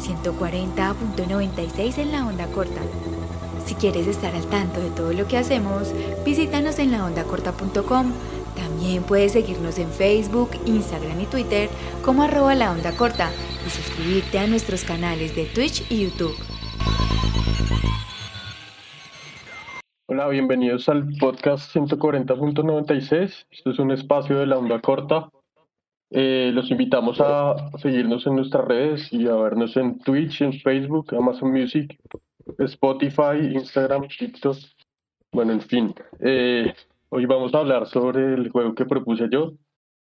140.96 en la onda corta. Si quieres estar al tanto de todo lo que hacemos, visítanos en laondacorta.com. También puedes seguirnos en Facebook, Instagram y Twitter como arroba la onda corta y suscribirte a nuestros canales de Twitch y YouTube. Hola, bienvenidos al podcast 140.96. Esto es un espacio de la onda corta. Eh, los invitamos a seguirnos en nuestras redes y a vernos en Twitch, en Facebook, Amazon Music, Spotify, Instagram, TikTok. Bueno, en fin. Eh, hoy vamos a hablar sobre el juego que propuse yo,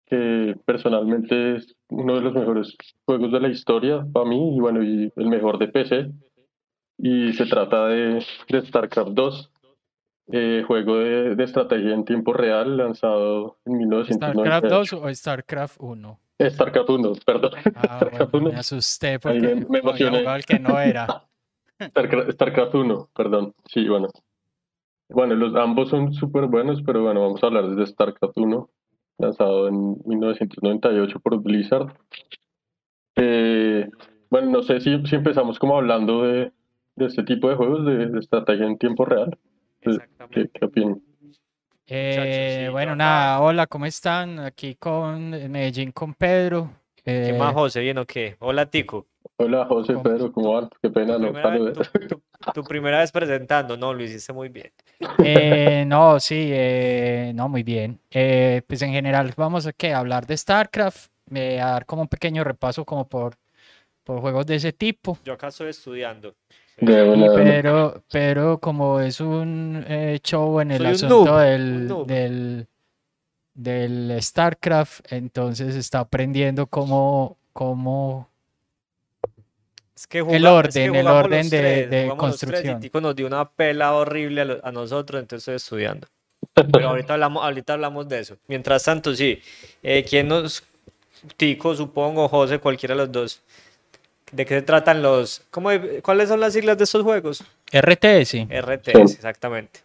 que personalmente es uno de los mejores juegos de la historia para mí y bueno, y el mejor de PC. Y se trata de, de StarCraft 2. Eh, juego de, estrategia en tiempo real lanzado en 1998. ¿StarCraft 2 o StarCraft 1? StarCraft 1, perdón. Ah, me asusté porque me, emocioné. El que no era. StarCraft, 1, perdón. Sí, bueno. Bueno, los, ambos son súper buenos, pero bueno, vamos a hablar de StarCraft 1, lanzado en 1998 por Blizzard. Eh, bueno, no sé si, si empezamos como hablando de, de este tipo de juegos de estrategia en tiempo real. ¿Qué, opinan? Eh, bueno, nada, hola, ¿cómo están? Aquí con Medellín, con Pedro. ¿Qué más, eh, José? ¿Bien o qué? Hola, Tico. Hola, José, Pedro, ¿cómo van? Qué pena, tu no primera, tu, primera vez presentando, no, lo hiciste muy bien. Eh, no, sí, no, muy bien. pues en general vamos a, ¿qué? hablar de StarCraft, a dar como un pequeño repaso como por, por juegos de ese tipo. Yo acá estoy estudiando pero, pero como es un eh, show en el asunto del, del, StarCraft, entonces está aprendiendo cómo, cómo el orden, el orden de, construcción. Y nos dio una pela horrible a, nosotros, entonces estoy estudiando. Pero ahorita hablamos, ahorita hablamos de eso. Mientras tanto, sí. Eh, ¿Quién nos... Tico, supongo, José, cualquiera de los dos. ¿De qué se tratan los... ¿cómo, ¿Cuáles son las siglas de estos juegos? RTS. RTS, exactamente.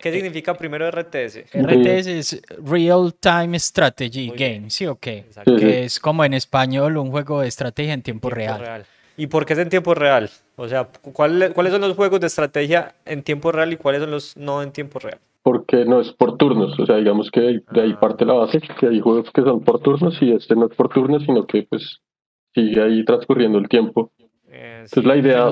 ¿Qué significa primero RTS? RTS es Real Time Strategy Game, ¿sí o qué? Que es como en español un juego de estrategia en tiempo, real. ¿Y por qué es en tiempo real? O sea, ¿cuáles son los juegos de estrategia en tiempo real y cuáles son los no en tiempo real? Porque no es por turnos, o sea, digamos que de ahí ah. parte la base, que hay juegos que son por turnos y este no es por turnos, sino que pues sigue ahí transcurriendo el tiempo. Eh, es la idea...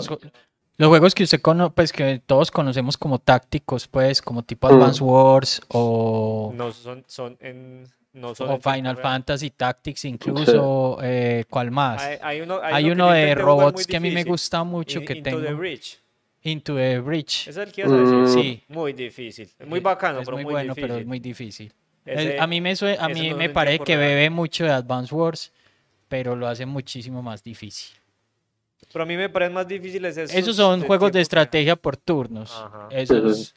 Los, juegos que usted conoce, pues que todos conocemos como tácticos, pues, como tipo Advance mm. Wars o... No, son, son en... No son o Final Fantasy Tactics incluso, eh, ¿cuál más? Hay, uno, hay uno, de robots que a mí me gusta mucho que Into tengo. the Bridge. Into the Bridge. ¿Es el que ibas a decir? Mm. Sí. Muy difícil. Es muy bacano, es pero muy, muy bueno, difícil. pero es muy difícil. a mí me, a mí me parece que bebe mucho de Advance Wars pero lo hace muchísimo más difícil. Pero a mí me parecen más difíciles esos. Esos son juegos de estrategia por turnos. Esos.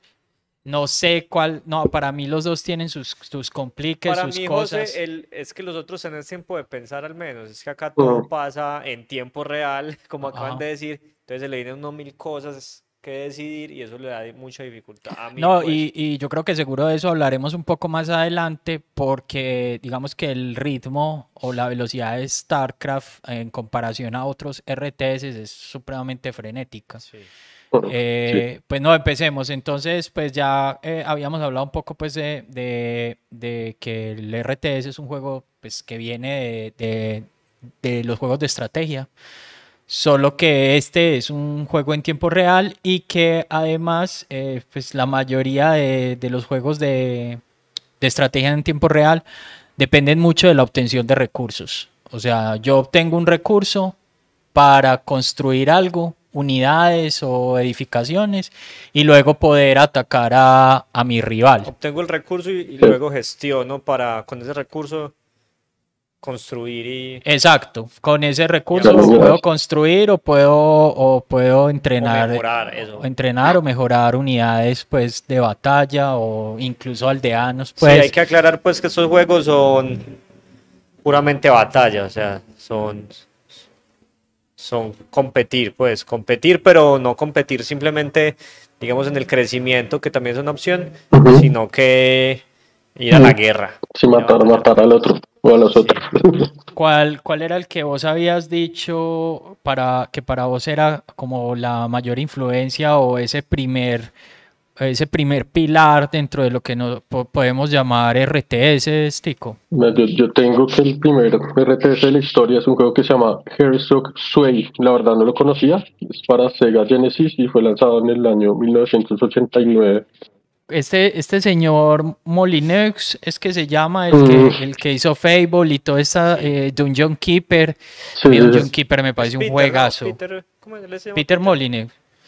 No sé cuál. No, para mí los dos tienen sus, sus compliques, para mí, José, el, es que los otros tienen tiempo de pensar al menos. Es que acá todo pasa en tiempo real, como acaban de decir. Entonces se le vienen unos mil cosas que decidir y eso le da mucha dificultad a mí. No, pues. y, y, yo creo que seguro de eso hablaremos un poco más adelante porque digamos que el ritmo o la velocidad de StarCraft en comparación a otros RTS es supremamente frenética. Eh, pues no, empecemos. Entonces, pues ya eh, habíamos hablado un poco pues de, de, de, que el RTS es un juego pues que viene de, de, de los juegos de estrategia. Solo que este es un juego en tiempo real y que además, eh, pues la mayoría de, los juegos de, estrategia en tiempo real dependen mucho de la obtención de recursos. O sea, yo obtengo un recurso para construir algo, unidades o edificaciones, y luego poder atacar a, mi rival. Obtengo el recurso y, y luego gestiono para con ese recurso construir y... Exacto, con ese recurso puedo construir o puedo, o puedo entrenar, o mejorar, eso. entrenar o mejorar unidades pues de batalla o incluso aldeanos. Pues. Sí, hay que aclarar pues que estos juegos son puramente batalla, o sea, son, son competir, pues competir, pero no competir simplemente, digamos, en el crecimiento, que también es una opción, sino que ir a la guerra. Sí, matar, matar al otro. O a. ¿Cuál, ¿Cuál era el que vos habías dicho para que para vos era como la mayor influencia o ese primer ese primer pilar dentro de lo que nos po- podemos llamar RTS, Tico? Yo, yo tengo que el primer RTS de la historia es un juego que se llama Herzog Sway. La verdad no lo conocía. Es para Sega Genesis y fue lanzado en el año 1989. Este, este señor Molineux es que se llama el Mm. que, el que hizo Fable y toda esta eh, Dungeon Keeper. Sí, Dungeon. Keeper me parece un Peter, ¿no? juegazo. Peter, ¿cómo se le llama? Peter. Sí,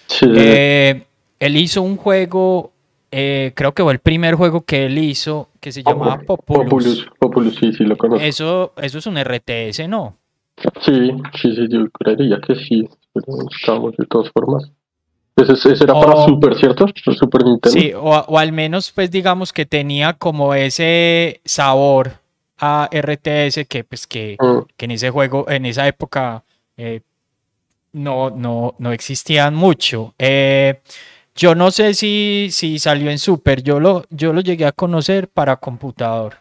sí, sí. Eh, él hizo un juego, eh, creo que fue el primer juego que él hizo, que se llamaba Populus. Populus, Populus, sí, sí lo conozco. Eso, eso es un RTS, ¿no? Sí, sí, sí, yo creería que sí, pero estamos de todas formas. Ese, ese era para. Super, ¿cierto? Super Nintendo. Sí, o, al menos pues digamos que tenía como ese sabor a RTS que pues que, Mm, que en ese juego, en esa época eh, no, no, no existían mucho. Eh, yo no sé si, si salió en Super, yo lo, yo lo llegué a conocer para computador.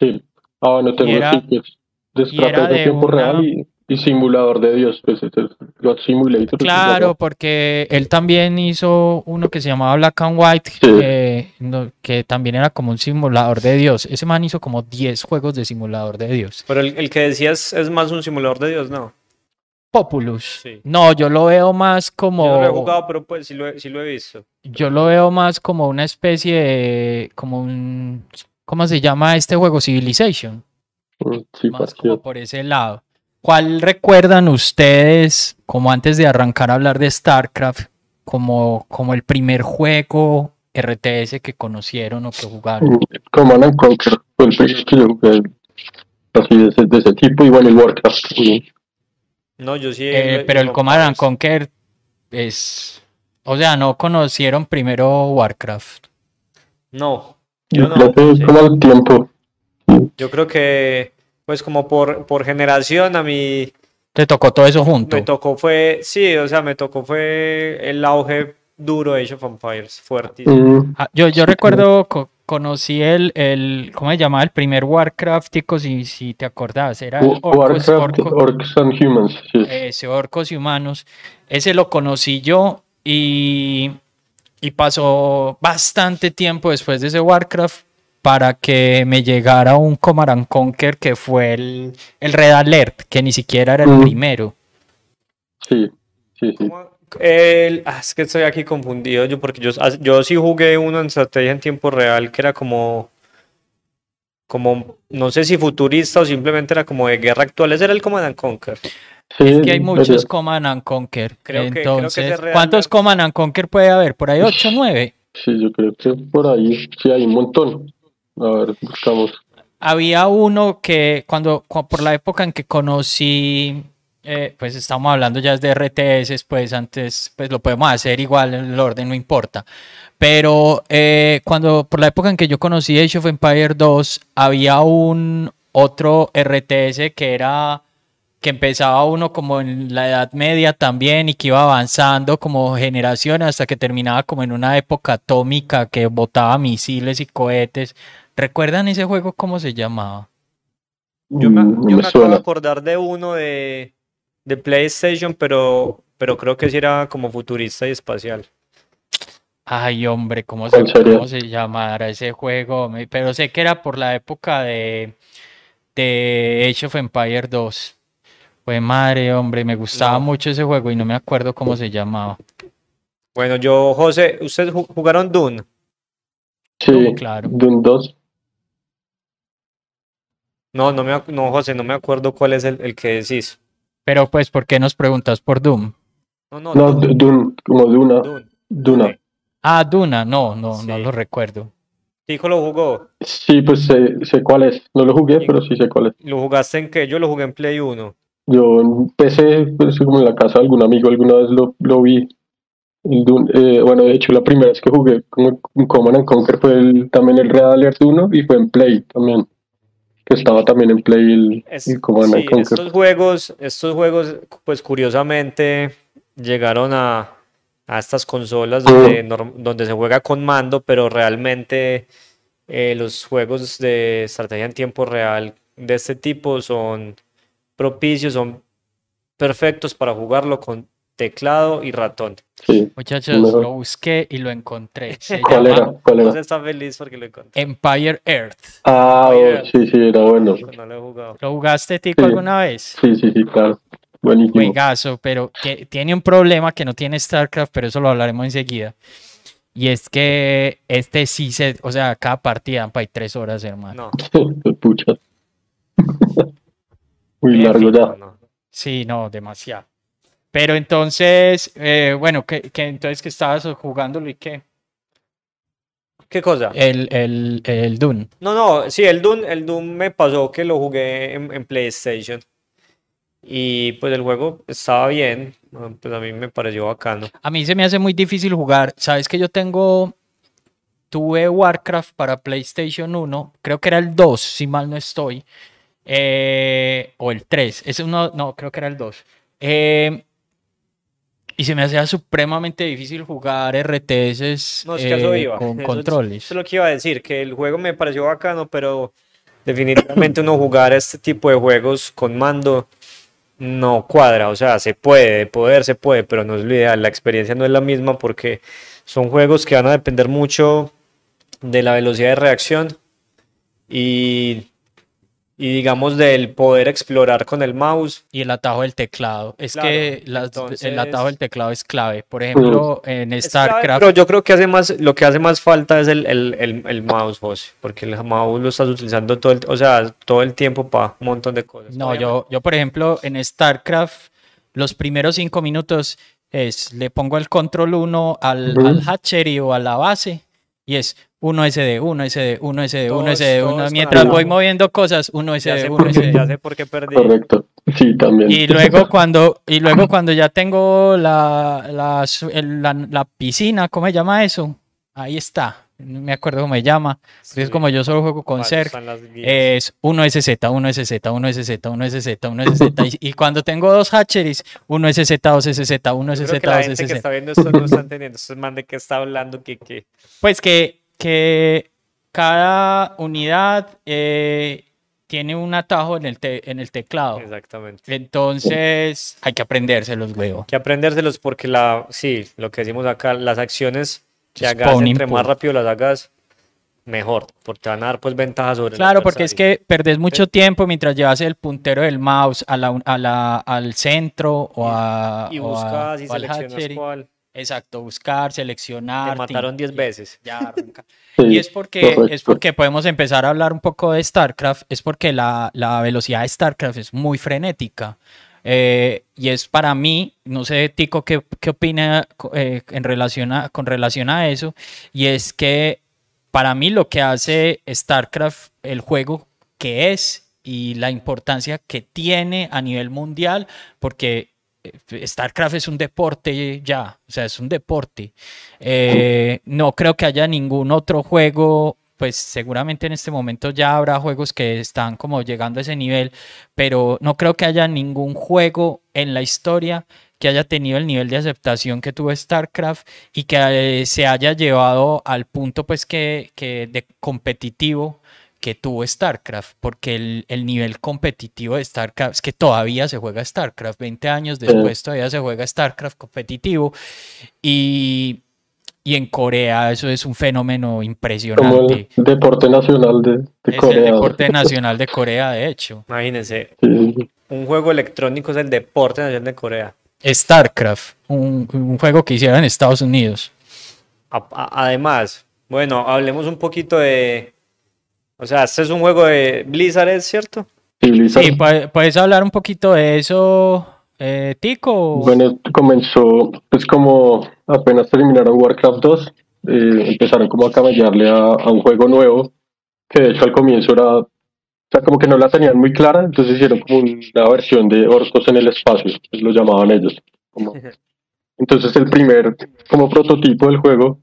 sí. Ah, bueno, tengo era- pues, de y era de tiempo una- real y, y simulador de Dios, pues este es God Simulator. Claro, porque él también hizo uno que se llamaba Black and White, Sí. no- que también era como un simulador de Dios. Ese man hizo como 10 juegos de simulador de Dios. Pero el, el que decías es más un simulador de Dios, ¿no? Populus. Sí. No, yo lo veo más como. Yo no lo he jugado, pero pues sí lo he, sí lo he visto. Yo lo veo más como una especie de. como un. ¿Cómo se llama este juego? Civilization. Mm, Sí, Más como por ese lado. ¿Cuál recuerdan ustedes, como antes de arrancar a hablar de StarCraft, como, como el primer juego RTS que conocieron o que jugaron? Mm, Command and Conquer fue el primero que yo jugué así de ese, de ese tipo, igual el Warcraft. No, yo sí. Eh, pero el Command and Conquer es. O sea, no conocieron primero Warcraft. No, Yo yo no. creo que sí. como el tiempo. Yo creo que, pues como por, por generación a mí Te tocó todo eso junto. me tocó fue, sí, o sea, me tocó fue el auge duro de Age of Empires, fuertísimo. Mm, Ah, yo, yo recuerdo, co- conocí el, el, ¿cómo se llamaba? El primer Warcraft, tico, si, si te acordás, era el Orcos, Warcraft, Orco- Orcs and Humans. Sí. ese Orcos y Humanos. Ese lo conocí yo y, y pasó bastante tiempo después de ese Warcraft para que me llegara un Command and Conquer que fue el, el Red Alert, que ni siquiera era el Mm. primero. Sí, sí, sí. El- ah, es que estoy aquí confundido yo porque yo, ah, yo sí jugué uno en estrategia en tiempo real que era como como no sé si futurista o simplemente era como de guerra actual. Ese era el Command and Conquer. Sí, Es que hay muchos ese- Command and Conquer. Creo que- creo que Entonces, Red ¿cuántos Command and Conquer puede haber? ¿Por ahí 8 o 9? Sí, yo creo que por ahí sí hay un montón. A ver, buscamos. Había uno que cuando, cu- por la época en que conocí, eh, pues estamos hablando ya de RTS, pues antes pues lo podemos hacer igual, el orden no importa. Pero eh, cuando, por la época en que yo conocí Age of Empire 2, había un otro RTS que era que empezaba uno como en la Edad Media también y que iba avanzando como generaciones hasta que terminaba como en una época atómica que botaba misiles y cohetes. ¿Recuerdan ese juego cómo se llamaba? Yo me, Mm, no yo me me acabo de acordar de uno de, de PlayStation, pero, pero creo que sí era como futurista y espacial. Ay, hombre, ¿cómo se, cómo se llamará ese juego? Pero sé que era por la época de, de Age of Empire 2. Pues madre, hombre, me gustaba No. mucho ese juego y no me acuerdo cómo se llamaba. Bueno, yo, José, ¿ustedes ju- jugaron Dune? Sí, claro. Doom 2. No, no, me, ac- no, José, no me acuerdo cuál es el, el que decís. Pero pues, ¿por qué nos preguntas por Doom? No, no, No, Dune, Doom, como Duna. Dune. Duna. Ah, Duna, no, no, no lo recuerdo. Tico lo jugó. Sí, pues sé, sé cuál es. No lo jugué, pero sí sé cuál es. ¿Lo jugaste en qué? Yo lo jugué en Play 1. Yo empecé, pues, como en la casa de algún amigo, alguna vez lo, lo vi. El Dune, eh, bueno, de hecho, la primera vez que jugué como un Command and Conquer fue el, también el Red Alert 1 y fue en Play también. Que estaba también en Play el, Es- el Command sí, and Conquer. estos juegos, estos juegos, pues curiosamente llegaron a, a estas consolas donde, norm- donde se juega con mando, pero realmente eh, los juegos de estrategia en tiempo real de este tipo son propicios, son perfectos para jugarlo con teclado y ratón. Sí. Muchachos, Mejor. lo busqué y lo encontré. Se ¿Cuál llama era? ¿Cuál era? Está feliz porque lo encontré. Empire Earth. Ah, Oye. oh, sí, sí, era bueno. No lo he jugado. ¿Lo jugaste, Tico, Sí. alguna vez? Sí, sí, sí, claro. Buenísimo. Juegazo, pero que tiene un problema que no tiene StarCraft, pero eso lo hablaremos enseguida. Y es que este sí se, o sea, cada partida para tres horas, hermano. No. Pucha. Muy largo ya. no. Sí, no, demasiado. Pero entonces, eh, bueno, que, que entonces que estabas jugándolo y qué? ¿Qué cosa? El, el, el Dune. No, no, sí, el Doom, el Doom me pasó que lo jugué en, en PlayStation. Y pues el juego estaba bien, ¿no? pues a mí me pareció bacano. A mí se me hace muy difícil jugar. Sabes que yo tengo, tuve Warcraft para PlayStation 1, creo que era el 2, si mal no estoy, eh, o el 3, es uno, no, creo que era el 2. Eh, y se me hacía supremamente difícil jugar RTS No, es que eh, iba. con Eso- controles. Eso es lo que iba a decir, que el juego me pareció bacano, pero definitivamente uno jugar este tipo de juegos con mando no cuadra. O sea, se puede, de poder se puede, pero no es lo ideal. La experiencia no es la misma porque son juegos que van a depender mucho de la velocidad de reacción y, y digamos del poder explorar con el mouse. Y el atajo del teclado. Es Claro, que las- el atajo del teclado es clave. Por ejemplo, en clave, StarCraft. pero yo creo que hace más, lo que hace más falta es el, el, el, el mouse, José, porque el mouse lo estás utilizando todo el, o sea, todo el tiempo para un montón de cosas. No, Obviamente, yo, yo por ejemplo en StarCraft los primeros cinco minutos es le pongo el control 1 al, Ujú. al hatchery o a la base y es 1 SD, 1 SD, 1 SD, 1 Todos- SD, todos 1 con mientras voy moviendo cosas, 1 ya SD, sé 1 por qué, SD. ya sé por qué perdí. Correcto. Sí, también. Y luego cuando y luego cuando ya tengo la, la, la, la piscina, ¿cómo se llama eso? Ahí está. No me acuerdo cómo se llama. porque es Sí, como yo solo juego con para eso Cerc. están las guías. Es 1SZ, 1SZ, 1SZ, 1SZ, 1SZ. Y, y cuando tengo dos hatcheries, 1SZ, 2SZ, Yo 1SZ, creo que la gente que 2SZ. está viendo esto no está entendiendo, esto es man de qué está hablando, que, que Pues que, que cada unidad eh, tiene un atajo en el, te- en el teclado. exactamente. Entonces hay que aprendérselos, huevo. que aprendérselos porque la, sí, lo que decimos acá, las acciones que hagas, entre más rápido las hagas, mejor, porque te van a dar pues ventajas sobre el Claro, porque es que perdés mucho tiempo mientras llevas el puntero del mouse a la, a la, al centro o, a, y o a- buscas y seleccionas cuál. Exacto, buscar, seleccionar. Te mataron 10 tin- veces. Ya arranca. Sí, Y es porque, es correcto. porque podemos empezar a hablar un poco de StarCraft, es porque la, la velocidad de StarCraft es muy frenética. Eh, y es para mí, no sé, Tico, qué, qué opina eh, en relación a, con relación a eso, y es que para mí lo que hace StarCraft, el juego que es y la importancia que tiene a nivel mundial, porque StarCraft es un deporte ya, o sea, es un deporte. Eh, no creo que haya ningún otro juego, pues seguramente en este momento ya habrá juegos que están como llegando a ese nivel, pero no creo que haya ningún juego en la historia que haya tenido el nivel de aceptación que tuvo StarCraft y que eh, se haya llevado al punto pues que, que de competitivo que tuvo StarCraft, porque el, el nivel competitivo de StarCraft es que todavía se juega StarCraft, 20 años después todavía se juega StarCraft competitivo y, y en Corea eso es un fenómeno Como impresionante. el deporte nacional de, de Es el deporte nacional de Corea, de hecho. Imagínense, Sí, un juego electrónico es el deporte nacional de Corea. StarCraft, un, un juego que hicieron en Estados Unidos. A- a- además, bueno, hablemos un poquito de, o sea, este es un juego de Blizzard, ¿es cierto? Sí, Blizzard. Sí, ¿puede- ¿puedes hablar un poquito de eso, eh, Tico? Bueno, comenzó, pues como apenas terminaron Warcraft 2, eh, empezaron como a camellarle a, a un juego nuevo, que de hecho al comienzo era, o sea, como que no la tenían muy clara, entonces hicieron como una versión de Orcos en el espacio, pues lo llamaban ellos. como- Entonces el primer como prototipo del juego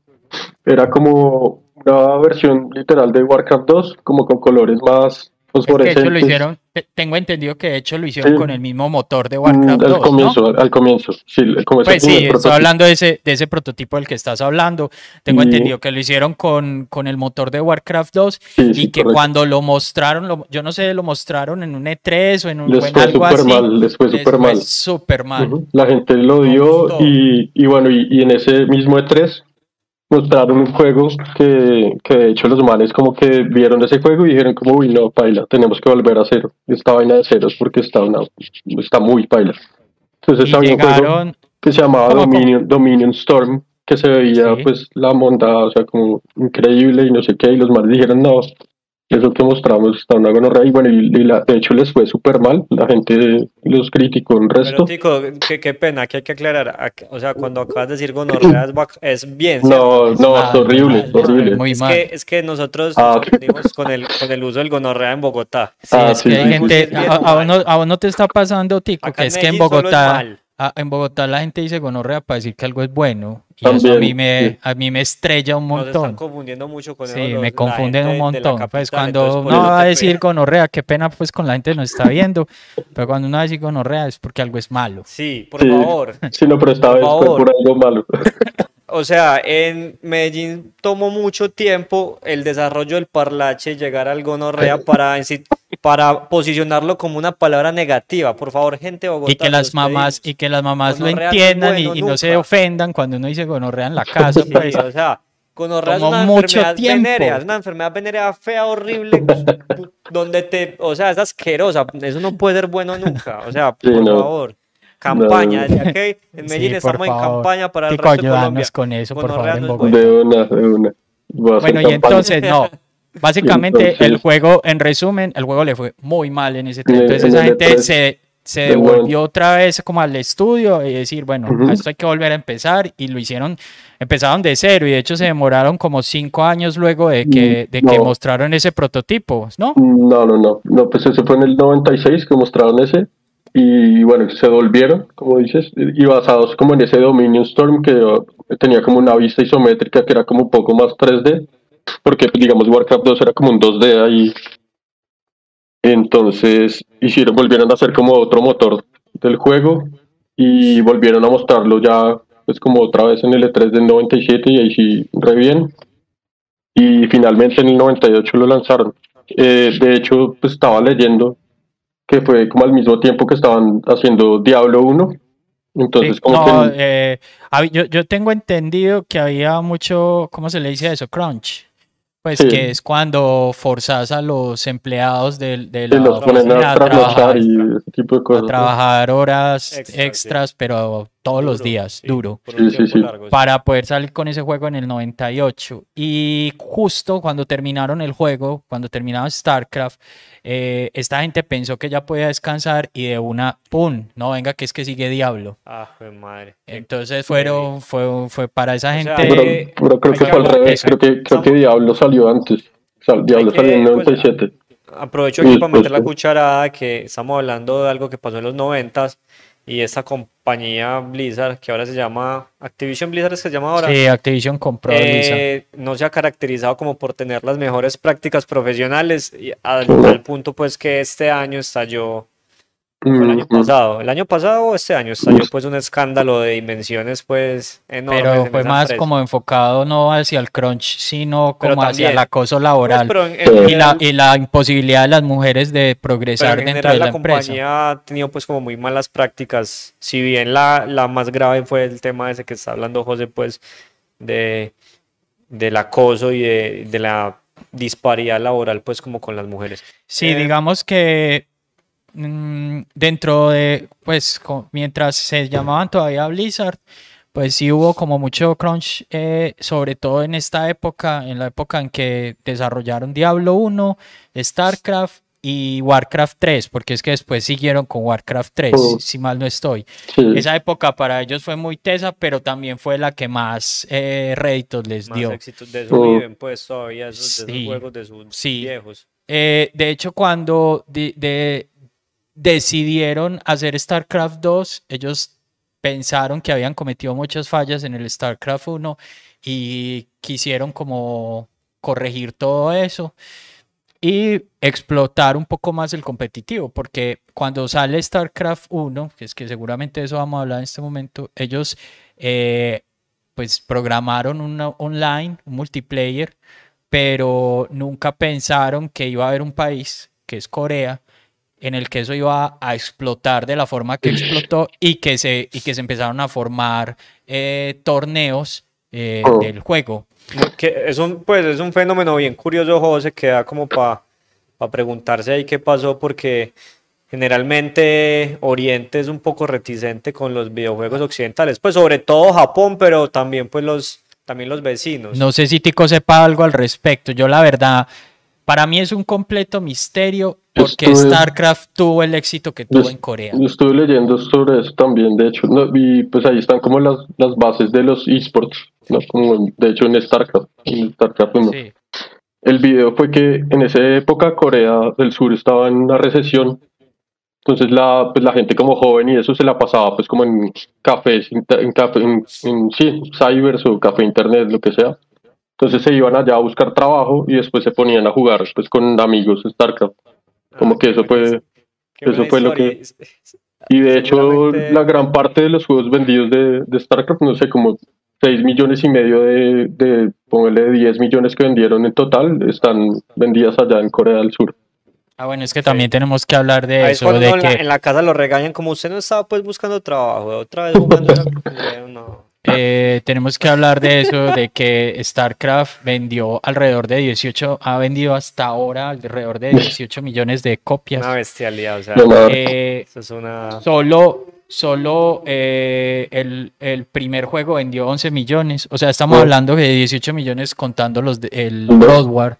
era como una versión literal de Warcraft 2, como con colores más Es que de hecho lo fosforescentes. hicieron, te- tengo entendido que de hecho lo hicieron Sí. con el mismo motor de Mm, Warcraft 2, al ¿no? comienzo, al comienzo. Sí, como ese Pues sí, estoy hablando de ese, de ese prototipo del que estás hablando. Tengo Y- entendido que lo hicieron con, con el motor de Warcraft 2 Sí, y que correcto. cuando lo mostraron, lo- yo no sé, lo mostraron en un E3 o en, un, o Les en fue algo súper así. mal, les fue súper mal. súper mal. Ujú. La gente lo No dio y, y bueno, y, y en ese mismo E3 mostraron un juego que, que de hecho los manes como que vieron ese juego y dijeron como, uy, no, paila, tenemos que volver a cero. Esta vaina de ceros porque está, una, está muy paila. Entonces había un juego llegaron, que se llamaba. Dominion, Dominion Storm, que se veía Sí. pues la monda, o sea, como increíble y no sé qué, y los manes dijeron, no, eso que mostramos está una gonorrea, y bueno, y, y la, de hecho les fue súper mal, la gente los criticó un Pero, resto. Tico, qué, qué pena, que hay que aclarar. ac- O sea, cuando acabas de decir gonorrea es, es bien, ¿cierto? No, no, es horrible, mal, es horrible. Muy Es que, es que nosotros Ah, nos confundimos con el, con el uso del gonorrea en Bogotá. Sí, Ah, es sí, que hay sí, gente, a, a vos no, a vos no te está pasando, Tico, Acá que es que en Medellín solo es Bogotá, mal. A- en Bogotá la gente dice gonorrea para decir que algo es bueno. Y eso a También, mí me, sí. a mí me estrella un Nos están montón. confundiendo mucho con Sí, los- me confunden un montón. Pues capital, cuando entonces por uno va a decir gonorrea, qué pena pues con la gente que nos está viendo, pero cuando uno va a decir gonorrea es porque algo es malo. Sí, por Sí. favor. Sí, no, pero esta Por vez fue favor. por algo malo. O sea, en Medellín tomó mucho tiempo el desarrollo del parlache llegar al gonorrea para, en sí- para posicionarlo como una palabra negativa. Por favor, gente Bogotá. Y que las mamás, pedimos. y que las mamás lo Gonorrea entiendan y, bueno y no se ofendan cuando uno dice gonorrea en la casa, Sí, pues. o sea, gonorrea es una mucho enfermedad tiempo. venérea, es una enfermedad venérea fea, horrible, donde te, o sea, es asquerosa, eso no puede ser bueno nunca, o sea, Sí, por no. favor, campaña, No. desde aquí en Medellín Sí, estamos en favor. campaña para el Tico, resto de Colombia. con eso, por favor, en Bogotá. De una, de una. Bueno, y campaña. entonces, no. Básicamente, entonces- el juego, en resumen, el juego le fue muy mal en ese En tren. el- Entonces, en esa gente E3 se, se devolvió otra vez como al estudio y decir, bueno, a esto hay que volver a empezar. Y lo hicieron, empezaron de cero. Y de hecho, se demoraron como cinco años luego de que, de que mostraron ese prototipo, ¿no? No, no, no. No, pues eso fue en el 96 que mostraron ese. Y bueno, se volvieron, como dices, y basados como en ese Dominion Storm que tenía como una vista isométrica que era como un poco más 3D, porque digamos Warcraft 2 era como un 2D ahí. Entonces hicieron, volvieron a hacer como otro motor del juego y volvieron a mostrarlo ya pues como otra vez en el E3 del 97 y ahí sí re bien. Y finalmente en el 98 lo lanzaron. Eh, de hecho, pues estaba leyendo que fue como al mismo tiempo que estaban haciendo Diablo 1. Entonces, Sí, como no, que eh, yo, yo tengo entendido que había mucho, ¿cómo se le dice a eso? Crunch. Pues Sí. que es cuando forzas a los empleados del de se la los ponen oficina a trabajar, y ese tipo de a cosas. ¿no? trabajar horas Extras, sí. extras, pero todos los días, sí, duro, por un Sí, sí, largo, para poder salir con ese juego en el 98. Y justo cuando terminaron el juego, cuando terminaron StarCraft, eh, esta gente pensó que ya podía descansar y de una, ¡pum! No, venga, que es que sigue Diablo. Ah, madre. Entonces fueron, fue, fue para esa O sea, gente. Pero, pero creo que fue al revés. Creo que, creo que Estamos- Diablo salió antes. O sea, Diablo que, salió en pues, 97. Aprovecho Y aquí para meter la después, cucharada que estamos hablando de algo que pasó en los noventas y esta compañía Blizzard, que ahora se llama Activision Blizzard, es que se llama ahora, Sí, Activision compró a Blizzard. eh, no se ha caracterizado como por tener las mejores prácticas profesionales y al, al punto pues que este año estalló, fue el año Mm, mm. pasado, el año pasado o este año estalló Uf. pues un escándalo de dimensiones pues enormes Pero en fue más empresa. como enfocado no hacia el crunch, sino como hacia el acoso Pues, laboral pero en- en Sí. y, la, y la imposibilidad de las mujeres de Pero progresar en dentro general de la, la empresa. compañía ha tenido pues como muy malas prácticas, si bien la, la más grave fue el tema ese que está hablando José pues de del acoso y de, de la disparidad laboral pues como con las mujeres. Sí, Eh, digamos que mm, dentro de, pues, mientras se llamaban todavía Blizzard, pues sí hubo como mucho crunch, eh, sobre todo en esta época, en la época en que desarrollaron Diablo 1, StarCraft y Warcraft 3, porque es que después siguieron con Warcraft 3, Oh. si mal no estoy. Sí. Esa época para ellos fue muy tesa, pero también fue la que más eh, réditos les Más dio. éxitos de eso Oh. viven pues todavía esos, de esos Sí, juegos de sus sí. viejos. Eh, de hecho, cuando de- de- decidieron hacer StarCraft 2, ellos pensaron que habían cometido muchas fallas en el StarCraft 1 y quisieron como corregir todo eso. y explotar un poco más el competitivo, porque cuando sale StarCraft 1, que es que seguramente eso vamos a hablar en este momento, ellos eh, pues programaron un online, un multiplayer, pero nunca pensaron que iba a haber un país, que es Corea, en el que eso iba a explotar de la forma que explotó y que se, y que se empezaron a formar eh, torneos eh, Oh. del juego. Que es un, pues es un fenómeno bien curioso, José, que da como para preguntarse ahí qué pasó, porque generalmente Oriente es un poco reticente con los videojuegos occidentales, pues sobre todo Japón, pero también pues los, también los vecinos. No sé si Tico sepa algo al respecto. Yo la verdad, para mí es un completo misterio porque Estuve- StarCraft tuvo el éxito que tuvo en Corea. Estuve leyendo sobre eso también, de hecho, ¿no? y pues ahí están como las, las bases de los esports, ¿no? Como en- de hecho en StarCraft, en StarCraft 1. Sí. El video fue que en esa época Corea del Sur estaba en una recesión, entonces la, pues la gente como joven y eso se la pasaba pues como en cafés, inter- en, café, en, en- sí, cybers o café internet, lo que sea. Entonces se iban allá a buscar trabajo y después se ponían a jugar pues con amigos StarCraft. Como Ah, que eso fue, eso fue lo que- y de hecho, Seguramente- la gran parte de los juegos vendidos de, de StarCraft, no sé, como 6 millones y medio de, de, póngale 10 millones que vendieron en total, están vendidas allá en Corea del Sur. Ah, bueno, es que también tenemos que hablar de Ahí eso, de en, la, que en la casa lo regañan como usted no estaba pues buscando trabajo, otra vez jugando. no. Eh, tenemos que hablar de eso, de que StarCraft vendió alrededor de 18, ha vendido hasta ahora alrededor de 18 millones de copias. Una bestialidad, o sea. Eh, eso es una... Solo, solo eh, el, el primer juego vendió 11 millones. O sea, estamos Oh. hablando de 18 millones contando los de- el No. Broad War,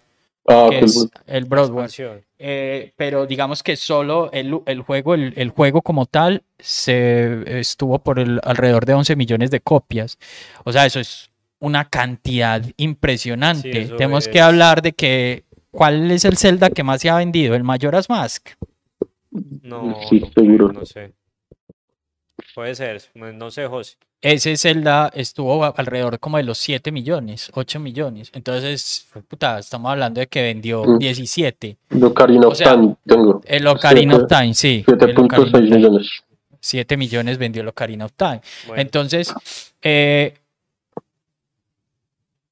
Ah, que pues, es el Broad War. expansión. Eh, pero digamos que solo el, el juego, el, el juego como tal, se estuvo por el, alrededor de 11 millones de copias. O sea, eso es una cantidad impresionante. Sí, Tenemos que hablar de que cuál es el Zelda que más se ha vendido, el Majora's Mask. No, Sí, no seguro. no sé. Puede ser, no sé, José. Ese Zelda estuvo alrededor como de los 7 millones, 8 millones. Entonces, puta, estamos hablando de que vendió Mm. 17. el Ocarina o of sea, Time tengo. El Ocarina of Siete- Time, sí. el Ocarina 7.6 of Time. millones. 7 millones vendió el Ocarina of Time. Bueno, Entonces, eh,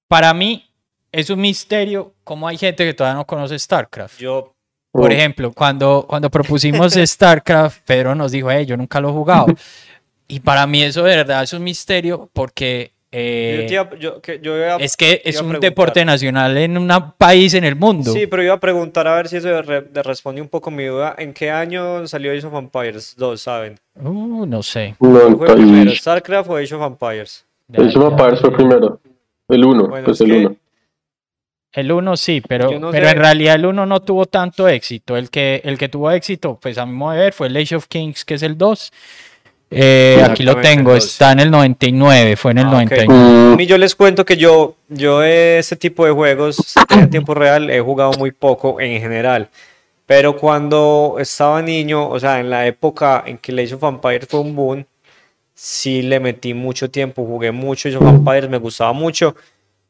para mí es un misterio cómo hay gente que todavía no conoce StarCraft. yo, Por Oh, ejemplo, cuando, cuando propusimos StarCraft, Pedro nos dijo, hey, yo nunca lo he jugado. Y para mí eso de verdad es un misterio porque eh, yo iba- yo- que- yo iba- es que es un deporte nacional en un país en el mundo. Sí, pero iba a preguntar a ver si eso re- de- responde un poco mi duda. ¿En qué año salió Age of Empires 2, saben? Uh, no sé. ¿Cuál fue primero, 90 y... StarCraft o Age of Empires? Age of Empires fue primero. El 1, Bueno, pues es el que- 1. El 1 sí, pero, no pero sé. en realidad el 1 no tuvo tanto éxito. El que, el que tuvo éxito, pues a mi modo de ver, fue el Age of Kings, que es el 2. Eh, aquí lo tengo, 2. está en el 99, fue en el Ah, ok. 99. A mí yo les cuento que yo, yo ese tipo de juegos en tiempo real he jugado muy poco en general. Pero cuando estaba niño, o sea, en la época en que Age of Empires fue un boom, sí le metí mucho tiempo, jugué mucho Age of Empires, me gustaba mucho.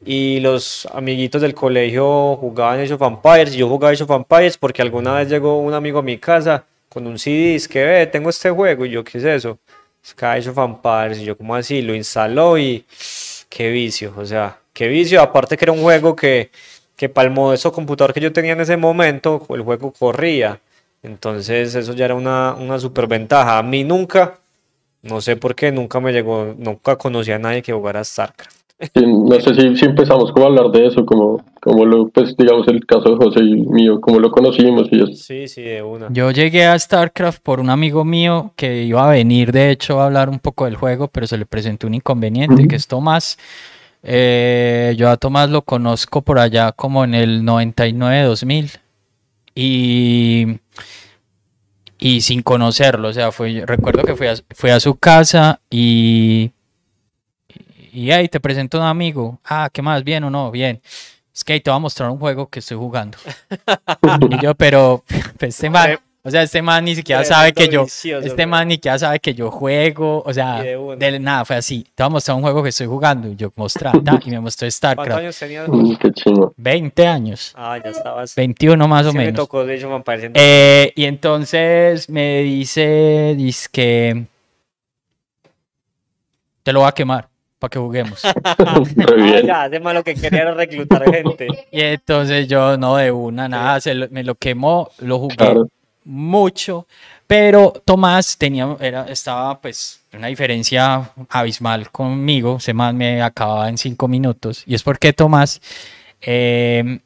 Y los amiguitos del colegio jugaban Age of Empires y yo jugaba Age of Empires porque alguna vez llegó un amigo a mi casa con un CD, es que ve, tengo este juego y yo, ¿qué es eso? Es que Age of Empires y yo, como así? Lo instaló y qué vicio, o sea, qué vicio. Aparte que era un juego que, que para el modesto computador que yo tenía en ese momento, el juego corría. Entonces eso ya era una, una super ventaja. A mí nunca, no sé por qué, nunca me llegó, nunca conocí a nadie que jugara StarCraft. Sí, no sé si, si empezamos como a hablar de eso, como, como lo, pues digamos el caso de José y mío, como lo conocimos y eso. Sí, sí, de una. Yo llegué a StarCraft por un amigo mío que iba a venir, de hecho, a hablar un poco del juego, pero se le presentó un inconveniente, que es Tomás. Eh, yo a Tomás lo conozco por allá como en el 99-2000 y, y sin conocerlo, o sea, fue, recuerdo que fui a, fui a su casa y, y ahí te presento a un amigo. Ah, ¿qué más? ¿Bien o no? Bien. Es que ahí te voy a mostrar un juego que estoy jugando. Y yo, pero, pues, este man, o sea, este man ni siquiera sabe que yo, este man ni siquiera sabe que yo juego, o sea, de nada, fue así. Te voy a mostrar un juego que estoy jugando, y yo mostré, y me mostró ¿Cuántos StarCraft. años tenías? Mm, qué chingo. 20 años, Ah, ya estabas. 21 más o Sí me menos. tocó, de hecho, me parece. Eh, y entonces me dice, dice que te lo voy a quemar para que juguemos. Re Ah, bien. ya, además lo que quería era reclutar gente. Y entonces yo no de una, nada, se lo- me lo quemó, lo jugué Claro. mucho, pero Tomás tenía, era, estaba pues una diferencia abismal conmigo, se más me acababa en cinco minutos, y es porque Tomás eh,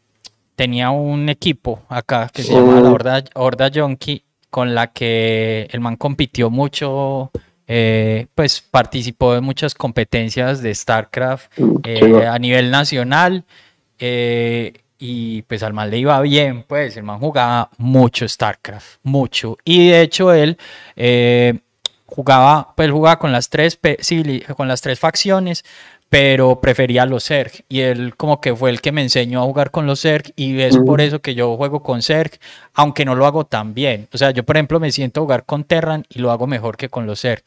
tenía un equipo acá que se llama la. Horda, Horda Yonki, con la que el man compitió mucho, eh, pues participó en muchas competencias de StarCraft Mm, eh, a nivel nacional eh, y pues al man le iba bien, pues el man jugaba mucho StarCraft, mucho. Y de hecho él jugaba, pues jugaba con las tres, con las tres facciones, pero prefería los Zerg. Y él como que fue el que me enseñó a jugar con los Zerg y es por eso que yo juego con Zerg, aunque no lo hago tan bien. O sea, yo por ejemplo me siento a jugar con Terran y lo hago mejor que con los Zerg.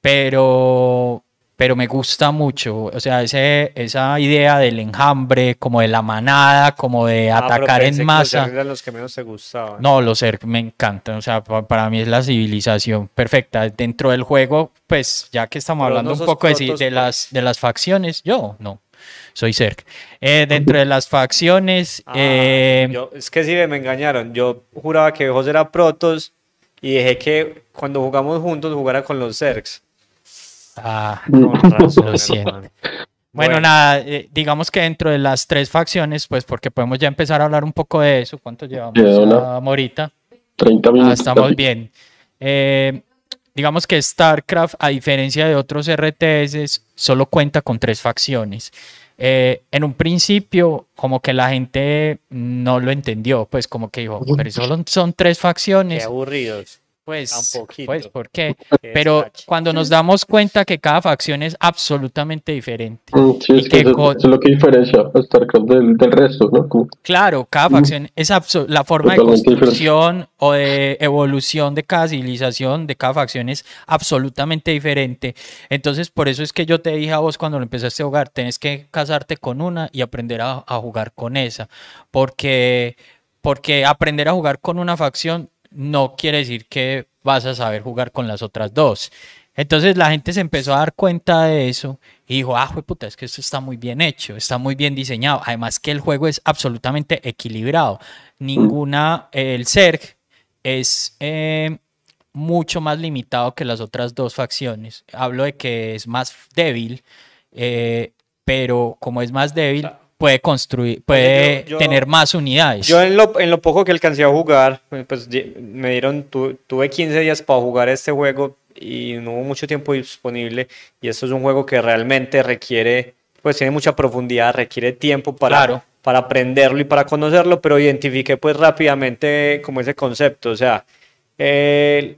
Pero, pero me gusta mucho, o sea, ese, esa idea del enjambre, como de la manada, como de Ah, atacar en que los masa. Eran los que menos te gustaban. No, los Zerg me encantan, o sea, pa- para mí es la civilización perfecta. Dentro del juego, pues ya que estamos Pero hablando no un poco de, protos, de pues. las, de las facciones, yo no, soy Zerg. Eh, dentro de las facciones, Ah, eh, yo- es que sí me engañaron. Yo juraba que José era Protos y dejé que cuando jugamos juntos jugara con los Zergs. ah, Con razón, Lo siento. hermano. Bueno, nada, eh, digamos que dentro de las tres facciones, pues porque podemos ya empezar a hablar un poco de eso. ¿Cuánto llevamos a Morita? 30 Ah, minutos. estamos casi. bien. Eh, digamos que StarCraft, a diferencia de otros RTS, solo cuenta con tres facciones. Eh, en un principio, como que la gente no lo entendió, pues como que dijo, pero solo son tres Qué facciones. aburridos. Pues, pues, ¿por qué? Pero cuando nos damos cuenta que cada facción es absolutamente diferente. Mm, Sí, y es que que eso, es lo que diferencia a StarCraft del, del resto, ¿no? Como- Claro, cada facción es abso- la forma de diferente. construcción o de evolución de cada civilización, de cada facción es absolutamente diferente. Entonces, por eso es que yo te dije a vos cuando lo empezaste a jugar, tenés que casarte con una y aprender a, a jugar con esa. Porque, porque aprender a jugar con una facción no quiere decir que vas a saber jugar con las otras dos. Entonces la gente se empezó a dar cuenta de eso y dijo, ah, puta, es que esto está muy bien hecho, está muy bien diseñado. Además que el juego es absolutamente equilibrado. Ninguna, el Zerg es eh, mucho más limitado que las otras dos facciones. Hablo de que es más débil, eh, pero como es más débil, puede construir, puede yo- yo- tener más unidades. Yo en lo, en lo poco que alcancé a jugar, pues, me dieron, tu- tuve 15 días para jugar este juego y no hubo mucho tiempo disponible y esto es un juego que realmente requiere, pues tiene mucha profundidad, requiere tiempo para, Claro. para aprenderlo y para conocerlo, pero identifiqué pues rápidamente como ese concepto, o sea, eh,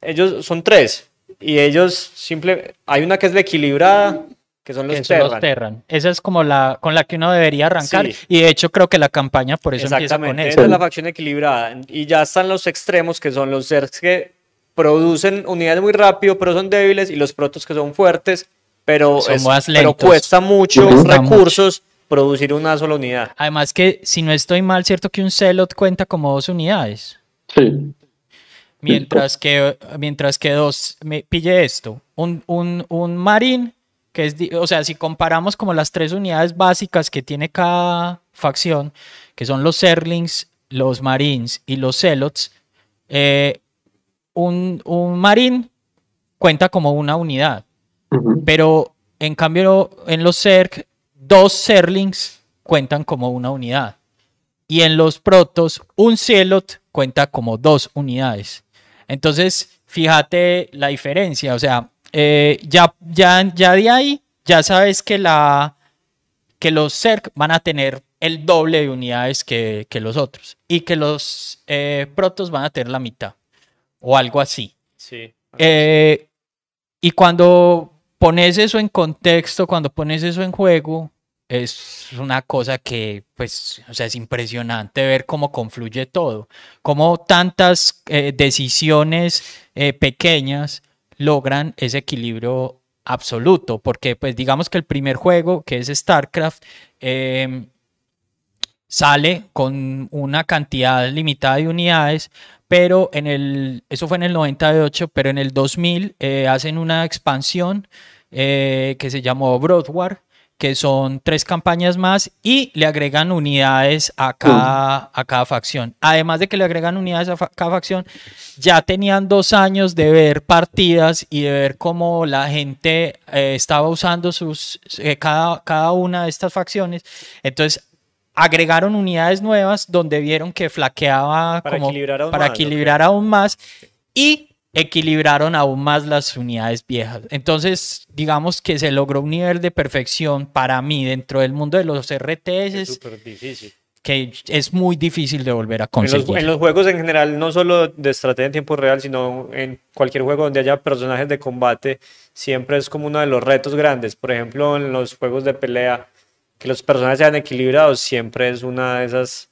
ellos son tres y ellos simple, hay una que es la equilibrada, que son los que son los Terran. Terran. Esa es como la con la que uno debería arrancar. Sí. Y de hecho creo que la campaña por eso empieza con eso. esa es la facción equilibrada. Y ya están los extremos, que son los Zergs que producen unidades muy rápido, pero son débiles, y los Protos que son fuertes, pero, Son es- más pero cuesta mucho Cuesta recursos producir una sola unidad. Además que si no estoy mal, cierto que un Celot cuenta como dos unidades. Sí, Mientras que, mientras que dos, me pille esto, un, un, un marín, que es, o sea, si comparamos como las tres unidades básicas que tiene cada facción, que son los Zerlings, los Marines y los Celots, eh, un, un marín cuenta como una unidad. Pero en cambio, en los Zerg, dos Zerlings cuentan como una unidad. Y en los Protos, un Celot cuenta como dos unidades. Entonces, fíjate la diferencia. O sea, eh, ya, ya, ya de ahí, ya sabes que, la, que los Zerg van a tener el doble de unidades que, que los otros. Y que los eh, Protos van a tener la mitad. O algo así. Sí. Eh, y cuando pones eso en contexto, cuando pones eso en juego, es una cosa que, pues, o sea, es impresionante ver cómo confluye todo, cómo tantas eh, decisiones eh, pequeñas logran ese equilibrio absoluto, porque pues digamos que el primer juego, que es StarCraft, em, sale con una cantidad limitada de unidades, pero en el, eso fue en el 98, pero en el 2000 eh, hacen una expansión que se llamó Broadwar, que son tres campañas más y le agregan unidades a cada, a cada facción. Además de que le agregan unidades a cada facción, ya tenían dos años de ver partidas y de ver cómo la gente eh, estaba usando sus, eh, cada, cada una de estas facciones. Entonces agregaron unidades nuevas donde vieron que flaqueaba para como equilibrar aún para más, equilibrar aún más y equilibraron aún más las unidades viejas. Entonces, digamos que se logró un nivel de perfección para mí dentro del mundo de los RTS Es súper difícil. que es muy difícil de volver a En los, conseguir. en los juegos en general, no solo de estrategia en tiempo real, sino en cualquier juego donde haya personajes de combate, siempre es como uno de los retos grandes. Por ejemplo, en los juegos de pelea, que los personajes sean equilibrados, siempre es una de esas,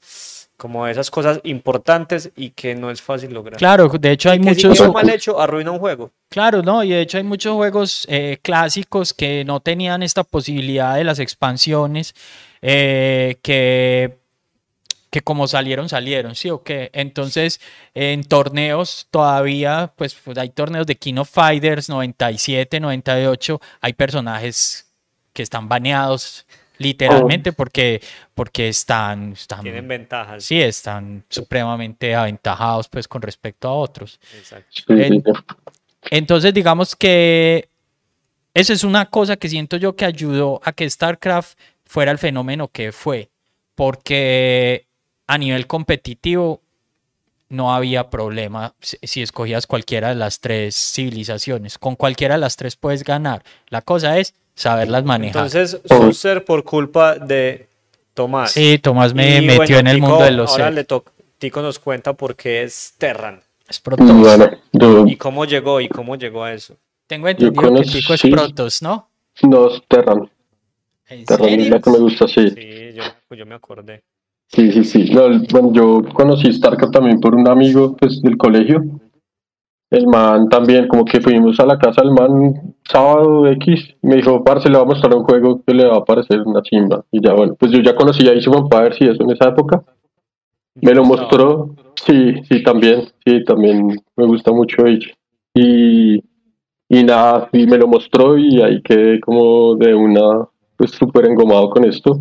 como esas cosas importantes y que no es fácil lograr. Claro, de hecho hay Y que muchos... si mal hecho, arruina un juego. Claro, no, y de hecho hay muchos juegos eh, clásicos que no tenían esta posibilidad de las expansiones, eh, que, que como salieron, salieron, ¿sí o qué? Entonces, en torneos todavía, pues, pues hay torneos de King of Fighters 97, 98, hay personajes que están baneados literalmente porque, porque están, están, Tienen ventajas. sí, están supremamente aventajados pues con respecto a otros. Exacto. Entonces, digamos que eso es una cosa que siento yo que ayudó a que StarCraft fuera el fenómeno que fue, porque a nivel competitivo no había problema si si escogías cualquiera de las tres civilizaciones. Con cualquiera de las tres puedes ganar. La cosa es saberlas manejar. Entonces, Susser por culpa de Tomás. sí, Tomás me Y metió bueno, en el Tico, mundo de los Ahora le Tico nos cuenta por qué es Terran. Es Protoss. Bueno, yo, Y cómo llegó, y cómo llegó a eso. Tengo entendido que Tico es sí. Protoss, ¿no? no, Terran. ¿En Terran es serio? la que me gusta, sí. Sí, yo, pues yo me acordé. Sí, sí, sí. No, bueno, yo conocí StarCraft también por un amigo pues, del colegio. El man también, como que fuimos a la casa del man sábado X. Me dijo, parce, le va a mostrar un juego que le va a parecer una chimba. Y ya, bueno, pues yo ya conocía Age of Empires y eso en esa época. Me lo mostró. Sí, sí, también. Sí, también me gusta mucho Age. Y, y nada, y me lo mostró y ahí quedé como de una, pues súper engomado con esto.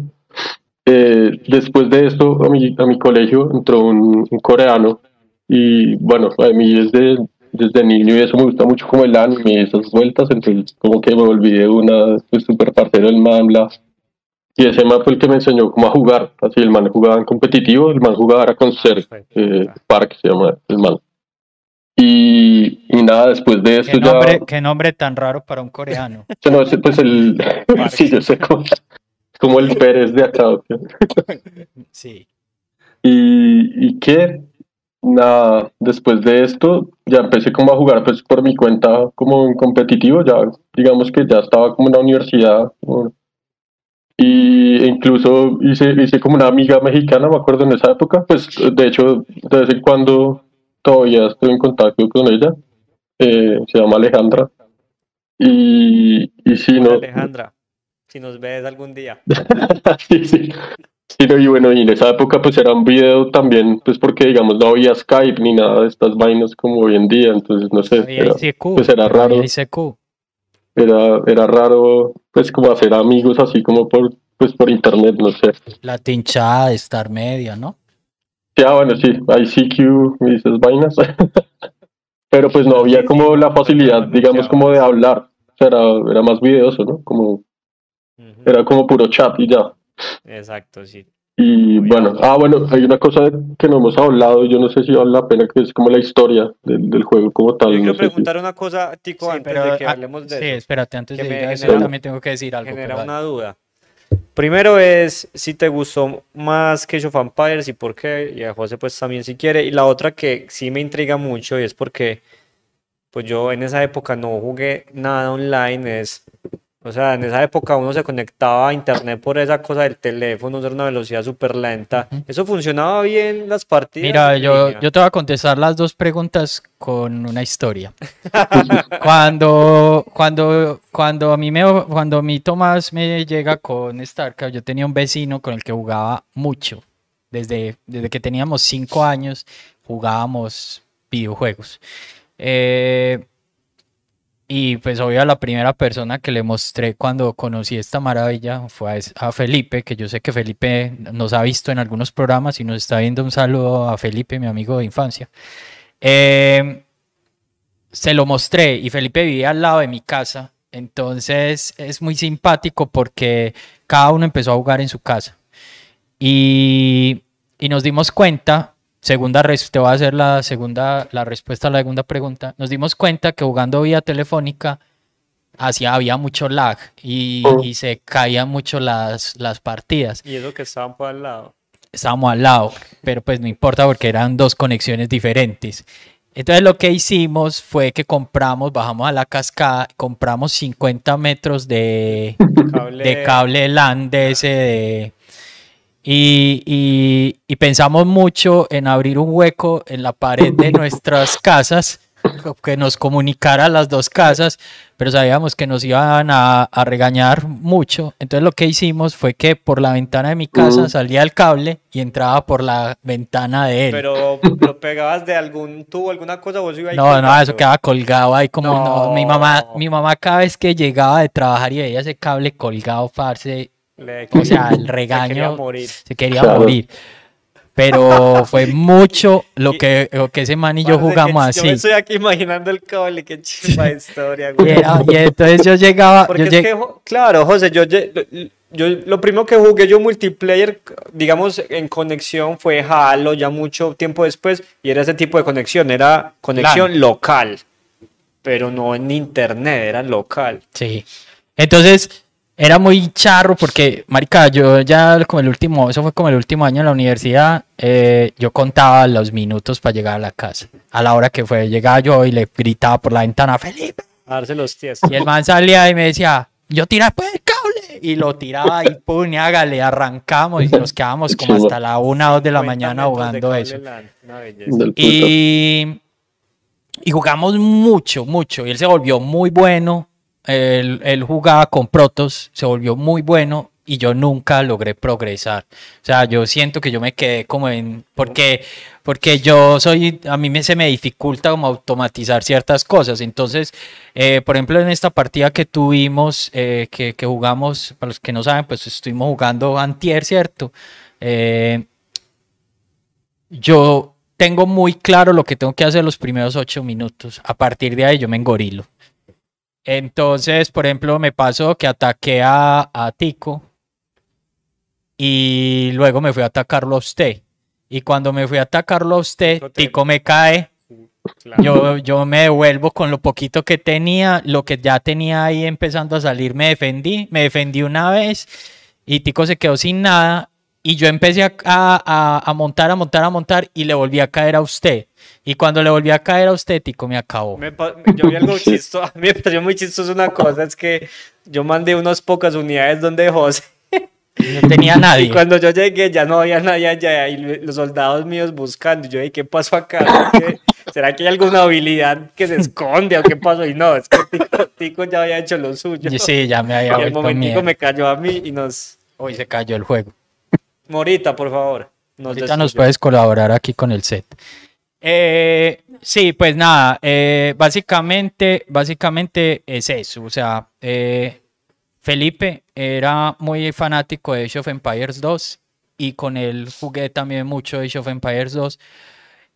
Eh, después de esto, a mi, a mi colegio entró un, un coreano y bueno, a mí desde, desde niño y eso me gusta mucho como el anime y esas vueltas, entonces como que me volví de una, pues súper parcero del man, bla. Y ese man fue el que me enseñó cómo a jugar, así el man jugaba en competitivo, el man jugaba era con Ser, eh, Park se llama el man. Y, y nada, después de esto ¿Qué ya... nombre, qué nombre tan raro para un coreano. No, ese, pues el... sí, yo sé cómo... Como el Pérez de acá. Sí. Y, y que nada, después de esto ya empecé como a jugar pues por mi cuenta como en competitivo, ya digamos que ya estaba como en la universidad y incluso hice, hice como una amiga mexicana, me acuerdo en esa época, pues de hecho de vez en cuando todavía estoy en contacto con ella, eh, se llama Alejandra y, y Hola, no, Alejandra, si nos ves algún día. sí, sí. Sí, no, y bueno, y en esa época pues era un video también, pues porque digamos no había Skype ni nada de estas vainas como hoy en día, entonces no sé, Había era, ICQ. pues era raro. había ICQ. era, era raro pues como hacer amigos así como por, pues por internet, no sé. La tinchada de Star Media, ¿no? Sí, ah, bueno, sí, ICQ y esas vainas, pero pues no había como la facilidad, digamos, como de hablar, o sea, era, era más videoso, ¿no? Como, era como puro chat y ya. Exacto, sí. Y bueno, ah, bueno, hay una cosa que no hemos hablado, yo no sé si vale la pena, que es como la historia del, del juego como tal. Yo no quiero si- preguntar una cosa, Tico, antes de que hablemos de sí, eso. espérate, antes que de me ir a eso genera- también tengo que decir algo. genera pero una duda. Primero es si te gustó más que of Empires y por qué, y a José pues también si quiere. Y la otra que sí me intriga mucho y es porque pues yo en esa época no jugué nada online, es O sea, en esa época uno se conectaba a internet por esa cosa del teléfono, era una velocidad súper lenta. ¿Eso funcionaba bien las partidas? Mira, yo, yo te voy a contestar las dos preguntas con una historia. Cuando, cuando, cuando a mí me, cuando a mí Tomás me llega con StarCraft, yo tenía un vecino con el que jugaba mucho. Desde, desde que teníamos cinco años jugábamos videojuegos. Eh, y pues obvio la primera persona que le mostré cuando conocí esta maravilla fue a, Felipe, que yo sé que Felipe nos ha visto en algunos programas y nos está viendo un saludo a Felipe, mi amigo de infancia. Eh, se lo mostré y Felipe vivía al lado de mi casa, entonces es muy simpático porque cada uno empezó a jugar en su casa. Y, y nos dimos cuenta, segunda res- te voy a hacer la segunda, la respuesta a la segunda pregunta, nos dimos cuenta que jugando vía telefónica hacía, había mucho lag y, Oh. y se caían mucho las, las partidas. Y eso que estaban por al lado. Estábamos al lado, pero pues no importa porque eran dos conexiones diferentes. Entonces lo que hicimos fue que compramos, bajamos a la cascada, compramos 50 metros de, Cable, de cable LAN de ese de- y, y- y pensamos mucho en abrir un hueco en la pared de nuestras casas que nos comunicara las dos casas, pero sabíamos que nos iban a, a regañar mucho. Entonces lo que hicimos fue que por la ventana de mi casa salía el cable y entraba por la ventana de él. Pero lo pegabas de algún tubo, alguna cosa, o eso iba ahí No, no, eso colgando? quedaba colgado ahí como no, Mi mamá, No. mi mamá cada vez que llegaba de trabajar y veía ese cable colgado, parce, Le o sea, el se quería regaño morir. se quería Claro. morir. Pero fue mucho lo que, lo que ese man y yo jugamos que Yo me así. estoy aquí imaginando el cable, qué chimba historia, Y, güey. era- y entonces yo llegaba, Porque yo es lleg- que, claro, José, yo, yo lo primero que jugué yo multiplayer, digamos, en conexión fue Halo, ya mucho tiempo después, y era ese tipo de conexión, era conexión local, pero no en internet, era local. Sí. Entonces, era muy charro porque, marica, yo ya como el último, eso fue como el último año en la universidad, eh, yo contaba los minutos para llegar a la casa. A la hora que fue, llegaba yo y le gritaba por la ventana, Felipe. A darse los tíos. Y el man salía y me decía, yo tiré pues el cable. Y lo tiraba y pum, y hágale, arrancamos y nos quedábamos como hasta la una o dos de la 50 mañana de jugando eso. Y, y jugamos mucho, mucho. Y él se volvió muy bueno. Él, jugaba con protos, se volvió muy bueno y yo nunca logré progresar. O sea, yo siento que yo me quedé como en... Porque, porque yo soy... A mí me, se me dificulta como automatizar ciertas cosas. Entonces, eh, por ejemplo, en esta partida que tuvimos, eh, que, que jugamos, para los que no saben, pues estuvimos jugando antier, ¿cierto? Eh, yo tengo muy claro lo que tengo que hacer los primeros ocho minutos. A partir de ahí yo me engorilo. Entonces, por ejemplo, me pasó que ataqué a, a Tico y luego me fui a atacarlo a usted. Y cuando me fui a atacarlo a usted, Tico me cae. Claro. Yo, yo me devuelvo con lo poquito que tenía, lo que ya tenía ahí empezando a salir, me defendí, me defendí una vez y Tico se quedó sin nada y yo empecé a, a- a- a montar, a montar, a montar y le volví a caer a usted. Y cuando le volví a caer a usted, Tico me acabó. Me yo vi algo chistoso, a mí me pareció muy chistoso una cosa, es que yo mandé unas pocas unidades donde José, No tenía nadie. y cuando yo llegué ya no había nadie allá, y lo- los soldados míos buscando, yo dije, ¿qué pasó acá? ¿Qué- ¿Será que hay alguna habilidad que se esconde o qué pasó? Y no, es que Tico, Tico ya había hecho lo suyo. Y Sí, ya me había y al vuelto momentico mierda. me cayó a mí y nos... Hoy se cayó el juego. Morita, por favor. Nos Ahorita nos puedes colaborar aquí con el set. Eh, sí, pues nada, eh, básicamente, básicamente es eso. O sea, eh, Felipe era muy fanático de Age of Empires 2 y con él jugué también mucho Age of Empires 2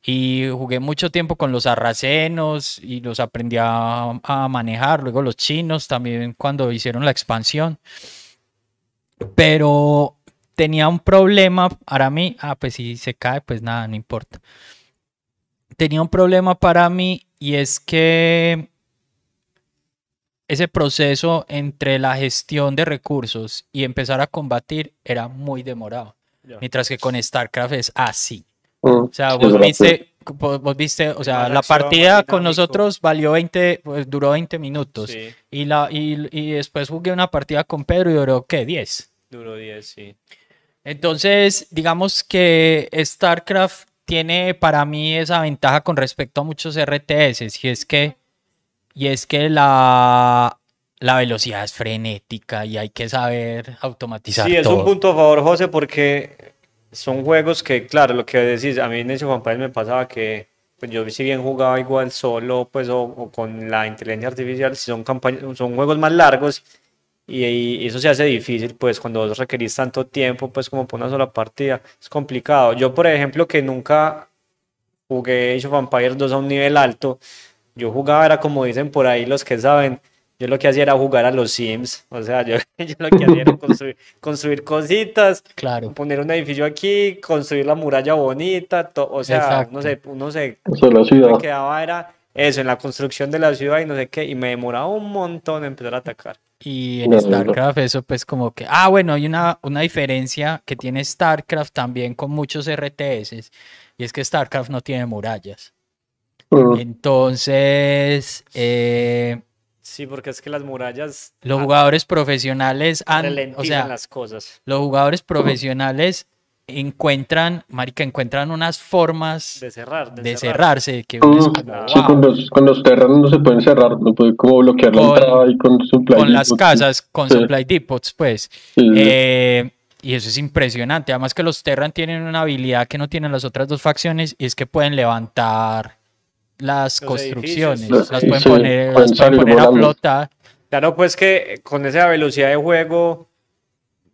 y jugué mucho tiempo con los sarracenos y los aprendí a, a manejar, luego los chinos también cuando hicieron la expansión. Pero tenía un problema para mí, ah, pues si se cae, pues nada, no importa. Tenía un problema para mí y es que ese proceso entre la gestión de recursos y empezar a combatir era muy demorado. Ya. Mientras que con StarCraft es así. Mm, O sea, vos viste, vos, vos viste, o sea, la acción, partida con nosotros valió 20, pues duró 20 minutos. Sí, Y, la, y, y después jugué una partida con Pedro y duró, ¿qué? 10. duró 10, sí. Entonces, digamos que StarCraft tiene para mí esa ventaja con respecto a muchos RTS, y es que, y es que la, la velocidad es frenética y hay que saber automatizar Sí, es todo. un punto a favor, José, porque son juegos que, claro, lo que decís, a mí en ese Juan me pasaba que pues yo si bien jugaba igual solo, pues o, o con la inteligencia artificial, si son campañas, son juegos más largos y, y eso se hace difícil, pues cuando vos requerís tanto tiempo, pues como por una sola partida, es complicado. Yo, por ejemplo, que nunca jugué Age of Empires 2 a un nivel alto, yo jugaba, era como dicen por ahí los que saben, yo lo que hacía era jugar a los Sims, o sea, yo, yo lo que hacía era construir, construir cositas, Claro. poner un edificio aquí, construir la muralla bonita, to- o sea, Exacto. uno se, uno se la me ciudad. quedaba era eso, en la construcción de la ciudad y no sé qué, y me demoraba un montón en empezar a atacar. Y en No, no, no. StarCraft eso pues como que... Ah, bueno, hay una, una diferencia que tiene StarCraft también con muchos RTS y es que StarCraft no tiene murallas. Mm. Entonces, eh, Sí, porque es que las murallas los jugadores profesionales han... O sea, las cosas los jugadores profesionales encuentran, marica, encuentran unas formas de cerrar, de, de cerrar. cerrarse que es como, Sí, con los, con los terranos no se pueden cerrar, no puede como bloquear la entrada y con supply. con las depots. casas, con Sí. supply depots, pues. Sí, sí. Eh, y eso es impresionante. Además que los Terran tienen una habilidad que no tienen las otras dos facciones y es que pueden levantar las Los construcciones. edificios. Las Sí, pueden sí, poner, pueden las pueden poner a flotar. Claro, pues que con esa velocidad de juego,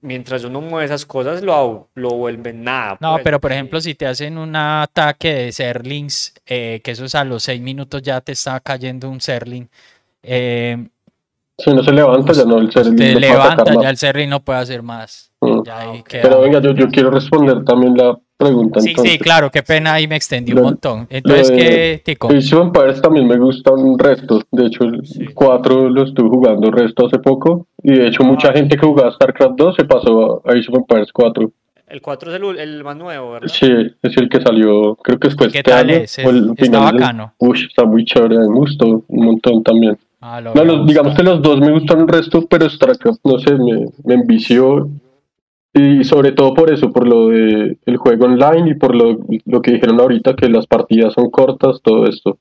mientras uno mueve esas cosas, lo, lo vuelven nada. No, pues. pero por ejemplo, si te hacen un ataque de Serlings, eh, que eso es a los seis minutos ya te está cayendo un Serling. eh, Si no se levanta, ya no el ser te no levanta, ya el Serling no puede hacer más. Mm. Ya ahí ok. queda. Pero venga, yo, yo quiero responder también la pregunta. Sí, sí, entonces. claro, qué pena, ahí me extendí un Lo- montón. Entonces, de- ¿qué, Tico? Age of Empires también me gusta un resto. De hecho, el Sí. 4 lo estuve jugando resto hace poco. Y de hecho, mucha Ah. gente que jugaba StarCraft 2 se pasó a Age of Empires 4. El 4 es el, el más nuevo, ¿verdad? Sí, es el que salió, creo que después ¿Qué este tal año, es? o el ¿Está bacano? Uy, está muy chévere, me gustó un montón también. Ah, lo No, los- digamos que los dos me gustan un resto, pero StarCraft, no sé, me, me envició. Y sobre todo por eso, por lo de el juego online y por lo, lo que dijeron ahorita, que las partidas son cortas, todo esto.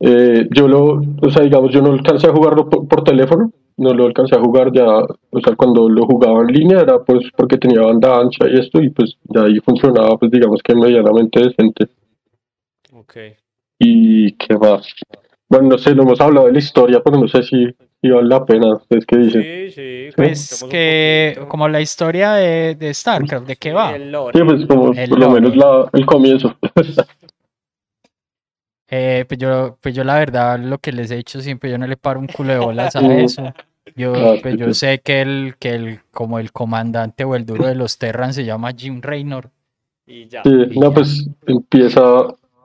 Eh, yo lo, o sea, digamos, yo no alcancé a jugarlo por, por teléfono, no lo alcancé a jugar ya, o sea, cuando lo jugaba en línea era pues porque tenía banda ancha y esto, y pues ya ahí funcionaba, pues digamos que medianamente decente. Ok. ¿Y qué más? Bueno, no sé, lo hemos hablado de la historia, pero no sé si, si vale la pena. ¿Ustedes qué dicen? Sí, sí. Pues que, como la historia de, de StarCraft, ¿de qué va? El lore. Sí, pues como El por lo lore. menos la, el comienzo. Eh, pues yo, pues yo la verdad, lo que les he dicho siempre, yo no le paro un culo de bolas a eso. Yo, Ah, pues yo sí. sé que el, que el, como el comandante o el duro de los Terran se llama Jim Raynor. Y ya. Sí, Y no, ya. pues empieza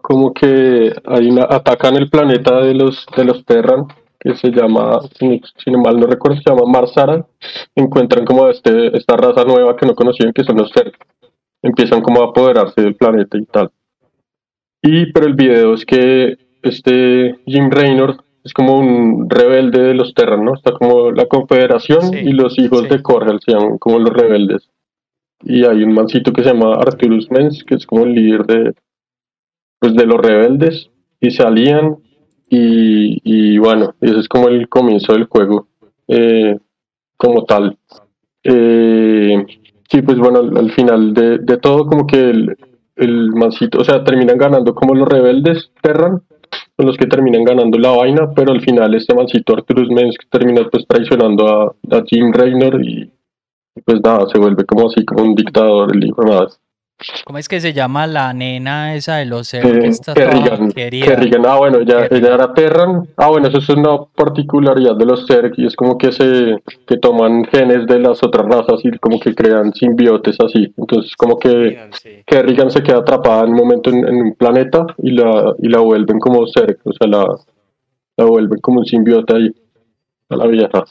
como que hay una, atacan el planeta de los, de los Terran, que se llama, si, mal no recuerdo, se llama Marsara. Encuentran como este, esta raza nueva que no conocían, que son los Zerg. Empiezan como a apoderarse del planeta y tal. Y, pero el video es que este Jim Raynor es como un rebelde de los Terran, ¿no? Está como la confederación Sí, y los hijos sí. de Corgel se llaman como los rebeldes. Y hay un mancito que se llama Arturus Mens, que es como el líder de, pues, de los rebeldes. Y se alían y, bueno, ese es como el comienzo del juego eh, como tal. Eh, sí, pues bueno, al, al final de, todo como que el, el mancito, o sea, terminan ganando como los rebeldes Terran, son los que terminan ganando la vaina, pero al final este mancito Arturus Mens termina pues traicionando a, a Jim Raynor y pues nada, se vuelve como así, como un dictador, el hijo madre. ¿Cómo es que se llama la nena esa de los Zerg que Eh, está Kerrigan? Kerrigan, ah bueno, ella, Kerrigan. ella era Terran, ah bueno, eso es una particularidad de los Zerg y es como que se, que toman genes de las otras razas y como que crean simbiotes así, entonces como que Miran, sí. Kerrigan se queda atrapada en un momento en, en un planeta y la, y la vuelven como Zerg, o sea, la, la vuelven como un simbiote ahí, a la vieja.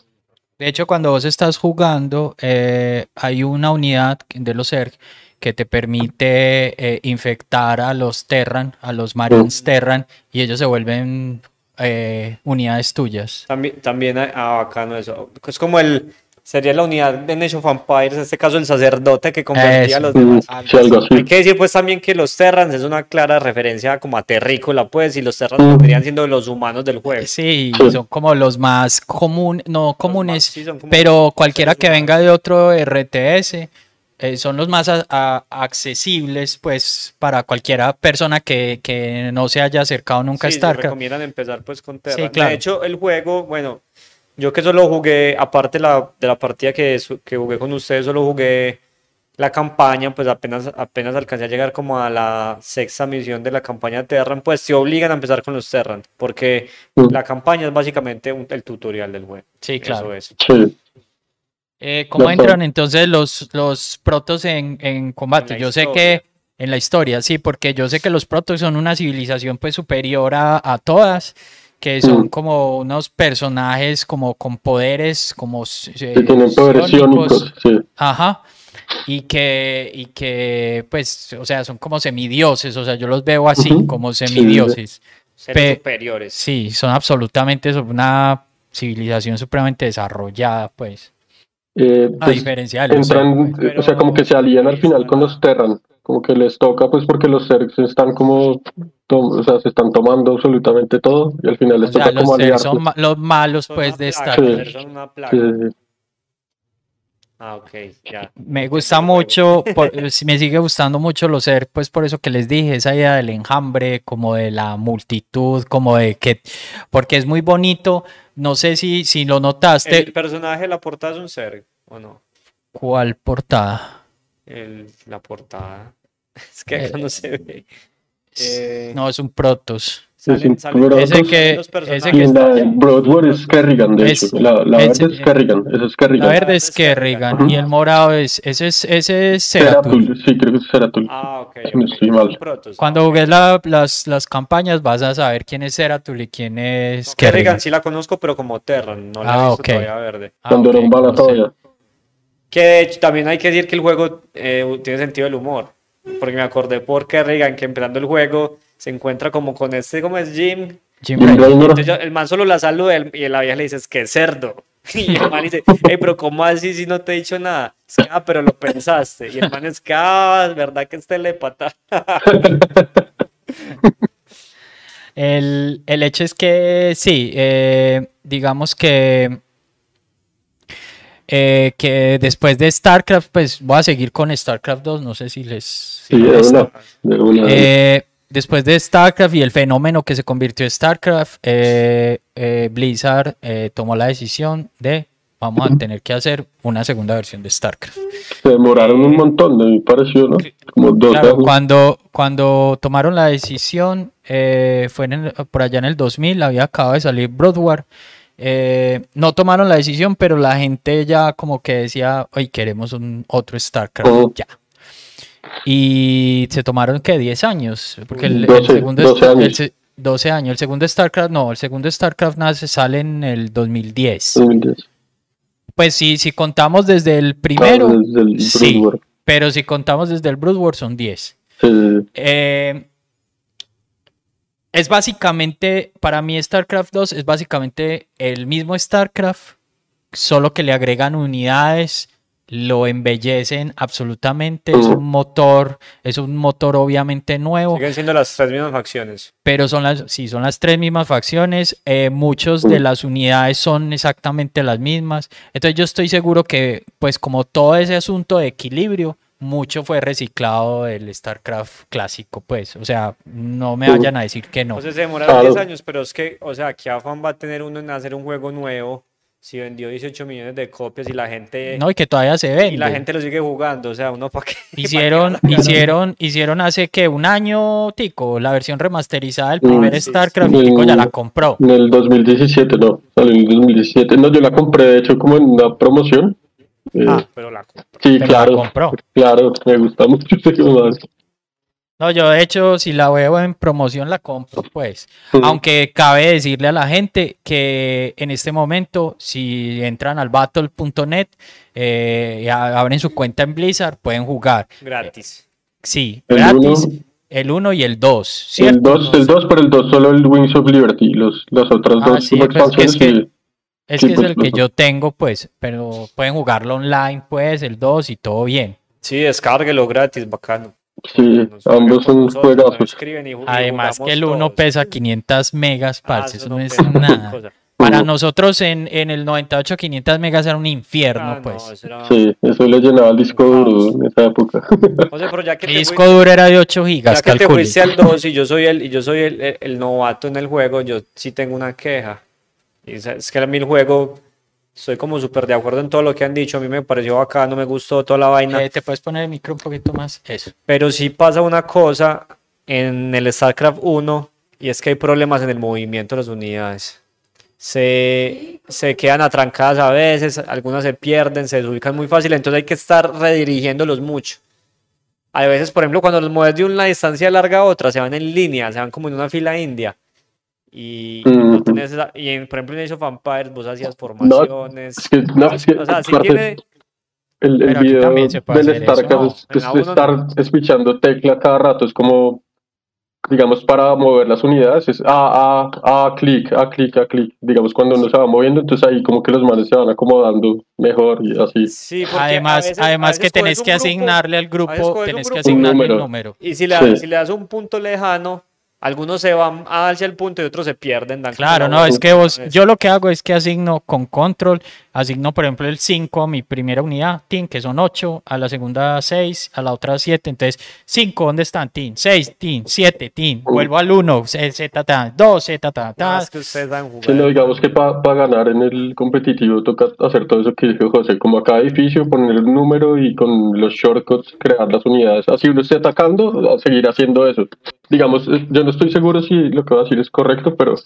De hecho, cuando vos estás jugando, eh, hay una unidad de los Zerg que te permite eh, infectar a los Terran, a los Marines Terran, y ellos se vuelven eh, unidades tuyas. También, también, ah, bacano eso. Es como el, sería la unidad de Nation of Empires, en este caso el sacerdote que convertía a los demás. Sí, algo así. Hay que decir pues también que los Terrans es una clara referencia como a Terrícola, pues, y los Terrans vendrían siendo los humanos del juego. Sí, son como los más comunes, no comunes, sí, son como pero cualquiera que humanos. venga de otro RTS eh, son los más a- a- accesibles, pues, para cualquiera persona que, que no se haya acercado nunca a Sí, se StarCraft. recomiendan empezar pues con Terran. claro. De hecho, el juego, bueno, yo que solo jugué, aparte la, de la partida que, que jugué con ustedes, solo jugué la campaña, pues apenas, apenas alcancé a llegar como a la sexta misión de la campaña Terran, pues te obligan a empezar con los Terran, porque Mm. la campaña es básicamente un- el tutorial del juego. Sí, claro. Eso es. Sí. Eh, ¿Cómo entran entonces los, los protos en, en combate? En Yo sé que en la historia, sí, porque yo sé que los protos son una civilización pues superior a, a todas, que son Mm. como unos personajes como con poderes, como eh, Que tienen poderes iónicos, sí. Ajá. Y que, y que, pues, o sea, son como semidioses, o sea, yo los veo así, como Sí, sí. semidioses. Pe- superiores. Sí, son absolutamente so- una civilización supremamente desarrollada, pues, Eh, a pues, diferencia de los entran, eh, o sea, como que se alían al final con los Terran, como que les toca, pues porque los Zergs están como, o sea, se están tomando absolutamente todo y al final les O toca como aliarse. son ma- los malos, pues, de StarCraft. Sí. Son una plaga. Sí, sí, sí. Ah, ok, ya. Me gusta mucho, por- eh, me sigue gustando mucho los Zerg, pues por eso que les dije, esa idea del enjambre, como de la multitud, como de que, porque es muy bonito, no sé si, si lo notaste, ¿El personaje de la portada es un Zerg o no? ¿cuál portada? El, la portada. Es que Eh, acá no se ve. Eh, No, es un pero Ese que- ese está la. Broadword es Kerrigan, de Es- hecho. La, la ese- verde es Kerrigan, esa es La Kerrigan. verde es es Kerrigan y el morado es, ese es, ese es. Ceratul, sí, creo que es Ceratul. Ah, ok. Si no ok, estoy mal. protos. Cuando jugues la- las, las campañas vas a saber quién es Zeratul y quién es No, Kerrigan. Kerrigan sí la conozco, pero como Terran, no la Ah, he visto todavía verde. Ah, Cuando ok, era un bala no sé. todavía. Que de hecho también hay que decir que el juego eh, tiene sentido del humor. Porque me acordé por Kerrigan que empezando el juego se encuentra como con este, como es Jim. Jim. Entonces el man solo la saluda y la vieja le dice, es que cerdo. Y el man dice, hey, pero ¿cómo así si no te he dicho nada? Es que, ah, pero lo pensaste. Y el man es que, ah, es verdad que es telépata. El, el hecho es que sí, eh, digamos que, eh, que después de StarCraft, pues voy a seguir con StarCraft 2, no sé si les... si Sí, de les- una. De una. Eh, después de StarCraft y el fenómeno que se convirtió en StarCraft, eh, eh, Blizzard eh, tomó la decisión de vamos a tener que hacer una segunda versión de StarCraft. Se demoraron un montón, me pareció, ¿no? Como dos Claro, años. cuando, cuando tomaron la decisión, eh, fue en el- por allá en el 2000, había acabado de salir Broadwar. Eh, no tomaron la decisión, pero la gente ya como que decía, hoy queremos un otro StarCraft, Ujú. ya. Y se tomaron, ¿qué? 10 años. Porque el, el 12, segundo 12 Star- el años. se- 12 años. El segundo StarCraft, no, el segundo StarCraft nace, sale en el 2010. 2010. Pues sí, si contamos desde el primero, desde el sí, pero si contamos desde el Brood War son 10. Sí, sí, sí. Eh, es básicamente, para mí StarCraft 2 es básicamente el mismo StarCraft, solo que le agregan unidades, lo embellecen absolutamente, es un motor, es un motor obviamente nuevo, Siguen siendo las tres mismas facciones. pero son las, sí, son las tres mismas facciones, eh, muchos de las unidades son exactamente las mismas, entonces yo estoy seguro que pues como todo ese asunto de equilibrio, mucho fue reciclado del StarCraft clásico, pues, o sea, no me Mm. vayan a decir que no. Entonces se demoraron Claro. 10 años, pero es que, o sea, ¿qué afán va a tener uno en hacer un juego nuevo si vendió 18 millones de copias y la gente, No, y que todavía se vende. y la gente lo sigue jugando? O sea, uno para qué. pa' qué Hicieron, hicieron, hicieron hace que un año, Tico, la versión remasterizada del Mm, primer sí, StarCraft, sí. y Tico ya Mm. la compró. En el 2017, no. Salió en el 2017. No, yo la compré, de hecho, como en una promoción. Eh, Ah, pero la compró. sí, pero la claro. compró. Claro, me gusta mucho ese juego. No, yo de hecho, si la veo en promoción, la compro, pues. Aunque cabe decirle a la gente que en este momento, si entran al battle.net eh, y abren su cuenta en Blizzard, pueden jugar. Gratis. Sí, gratis. El 1 y el 2, ¿cierto? El 2, el 2, pero el 2 solo el Wings of Liberty, los, los otros Ah, dos sí, pues, expansiones es que- sí. Es Sí, que es pues, el que yo tengo, pues, pero pueden jugarlo online, pues, el 2 y todo bien. Sí, descárguelo gratis, bacano. Sí, Nos ambos son juegazos. Además que el jugamos 1 todos. pesa 500 megas, Ah, parce, eso no es pesa nada. cosa. Para nosotros en, en el 98, 500 megas era un infierno, Ah, no, pues. eso era- Sí, eso le llenaba el disco duro en esa época. José, pero ya que Mi te disco duro era de 8 ya gigas, que te fuiste al 2 y yo soy el, y yo soy el, el- el novato en el juego, yo sí tengo una queja. Y es- que a mí el juego, estoy como súper de acuerdo en todo lo que han dicho, a mí me pareció bacano, me gustó toda la vaina. Eh, ¿Te puedes poner el micro un poquito más? Eso. Pero sí pasa una cosa en el StarCraft 1 y es que hay problemas en el movimiento de las unidades. Se, se quedan atrancadas a veces, algunas se pierden, se desubican muy fácil, entonces hay que estar redirigiéndolos mucho. A veces, por ejemplo, cuando los mueves de una distancia larga a otra, se van en línea, se van como en una fila india. Y, y no Ujú. tenés esa- y en, por ejemplo, en Age of Empires vos hacías formaciones. Es que, no, es que, o sea, sí tiene, el, el video del StarCraft ¿no? es, uno estar no. escuchando tecla cada rato, es como, digamos, para mover las unidades, es a, a, a, clic, a, clic, a, clic, digamos, cuando uno se va moviendo, entonces ahí como que los manes se van acomodando mejor y así. sí, Además, veces- además que tenés que grupo- asignarle al grupo, tenés que asignarle el Un número. número. Y si le, Sí. si le das un punto lejano, algunos se van hacia el punto y otros se pierden. dan Claro, la no, es que vos, yo lo que hago es que asigno con control, asigno por ejemplo el 5 a mi primera unidad, team, que son 8, a la segunda 6, a la otra 7, entonces 5, ¿dónde están? Team, 6, team, 7, team, vuelvo al 1, Z, ta, 2, Z, ta, No, ta. es que ustedes jugar. Sí, no, digamos que para ganar en el competitivo toca hacer todo eso que dijo José, como a cada edificio poner el número y con los shortcuts crear las unidades. Así uno esté atacando, a seguir haciendo eso. Digamos, yo no estoy seguro si lo que voy a decir es correcto, pero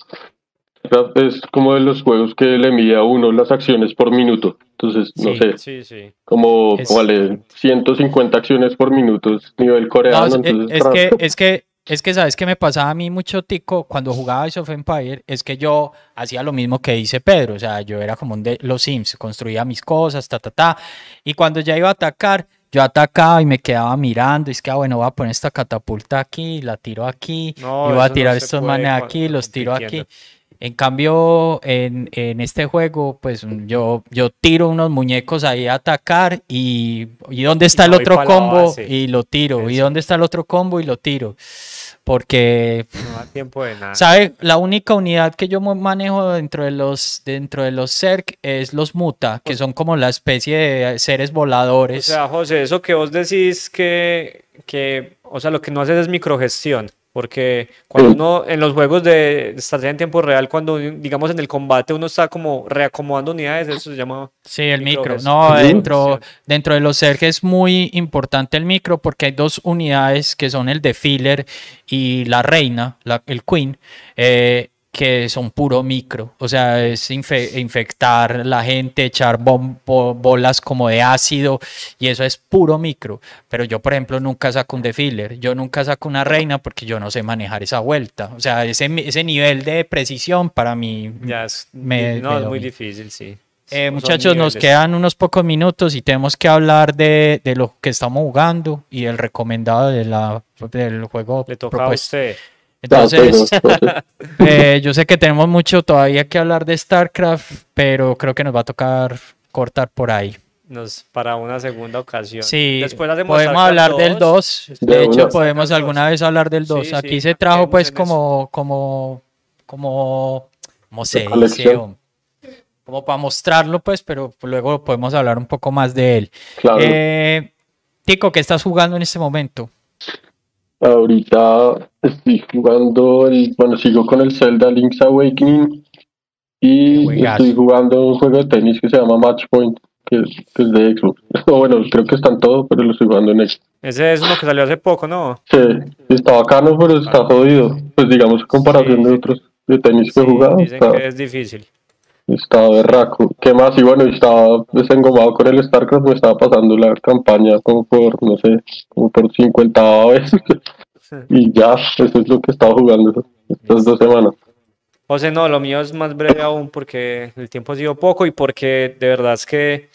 es como de los juegos que le mide a uno las acciones por minuto. Entonces, no Sí. sé, Sí, sí. como Es- vale 150 acciones por minuto, es nivel coreano. No, es, entonces, es que, es que, es que, ¿sabes qué me pasaba a mí mucho, Tico, cuando jugaba Age of Empire? Es que yo hacía lo mismo que dice Pedro, o sea, yo era como un de los Sims, construía mis cosas, ta, ta, ta, y cuando ya iba a atacar, yo atacaba y me quedaba mirando, y es que, ah, bueno, voy a poner esta catapulta aquí, la tiro aquí, No, y voy a no tirar estos manes aquí, los tiro aquí. En cambio, en, en este juego, pues yo, yo tiro unos muñecos ahí a atacar y, y dónde está Y el otro la combo y lo tiro. Y dónde está el otro combo y lo tiro. Porque, No da tiempo de nada. ¿sabe? La única unidad que yo manejo dentro de los, dentro de los CERC es los muta, que son como la especie de seres O voladores. sea, José, eso que vos decís que, que, o sea, lo que no haces es microgestión, porque cuando uno, en los juegos de estrategia en tiempo real, cuando, digamos, en el combate uno está como reacomodando unidades, eso se llama... Sí, el micro. No, dentro, dentro de los CERC es muy importante el micro porque hay dos unidades que son el de filler y la reina, la- el queen, eh, que son puro micro. O sea, es infe- infectar la gente, echar bolas como de ácido y eso es puro micro. Pero yo, por ejemplo, nunca saco un de filler. Yo nunca saco una reina porque yo no sé manejar esa vuelta. O sea, ese, ese nivel de precisión para mí Ya es, Me- no, me es muy difícil, sí. eh, muchachos, nos quedan unos pocos minutos y tenemos que hablar de, de lo que estamos jugando y el recomendado de la, del juego Le toca a propuesto. usted. Entonces, eh, yo sé que tenemos mucho todavía que hablar de StarCraft, pero creo que nos va a tocar cortar por ahí. Nos, para una segunda ocasión. Sí, Después hacemos podemos StarCraft hablar del 2. Después De De hecho, podemos StarCraft alguna 2. vez hablar del 2. Sí, Aquí sí, se trajo pues como, como, como, ¿cómo se dice? Como para mostrarlo pues, pero luego podemos hablar un poco más de él. claro. Eh, Tico, ¿qué estás jugando en este momento? Ahorita estoy jugando el, bueno, sigo con el Zelda Link's Awakening y estoy jugando un juego de tenis que se llama Match Point, que, es- que es de Xbox. O bueno, creo que está en todo, pero lo estoy jugando en Xbox. Ese es uno que salió hace poco, ¿no? Sí, está bacano, pero está jodido. Pues digamos, en comparación Sí, de otros de tenis que he Sí, jugado, dicen está, que es difícil. Está berraco. ¿Qué más? Y bueno, estaba desengomado con el StarCraft, me estaba pasando la campaña como por, no sé, como por 50 veces. Y ya, eso es lo que he estado jugando estas dos semanas. José, no, lo mío es más breve aún porque el tiempo ha sido poco y porque de verdad es que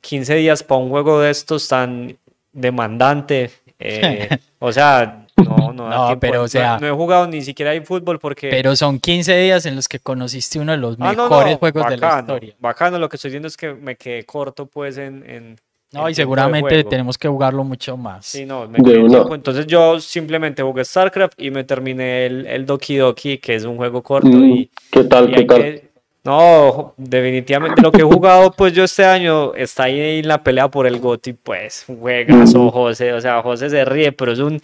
15 días para un juego de estos tan demandante, eh, o sea, no, no, No, pero, o No- sea- no, he jugado ni siquiera en fútbol porque... Pero son 15 días en los que conociste uno de los Ah, mejores no, juegos de la historia. Bacano, lo que estoy diciendo es que me quedé corto pues en... en- No, en y seguramente tenemos que jugarlo mucho más. Sí, no, me quedé. Entonces yo simplemente jugué StarCraft y me terminé el, el Doki Doki, que es un juego corto Mm, y... ¿Qué tal? y ¿Qué tal? que- No, definitivamente lo que he jugado pues yo este año está ahí en la pelea por el GOTY, pues un juegazo, Ujú. José, o sea, José se ríe, pero es un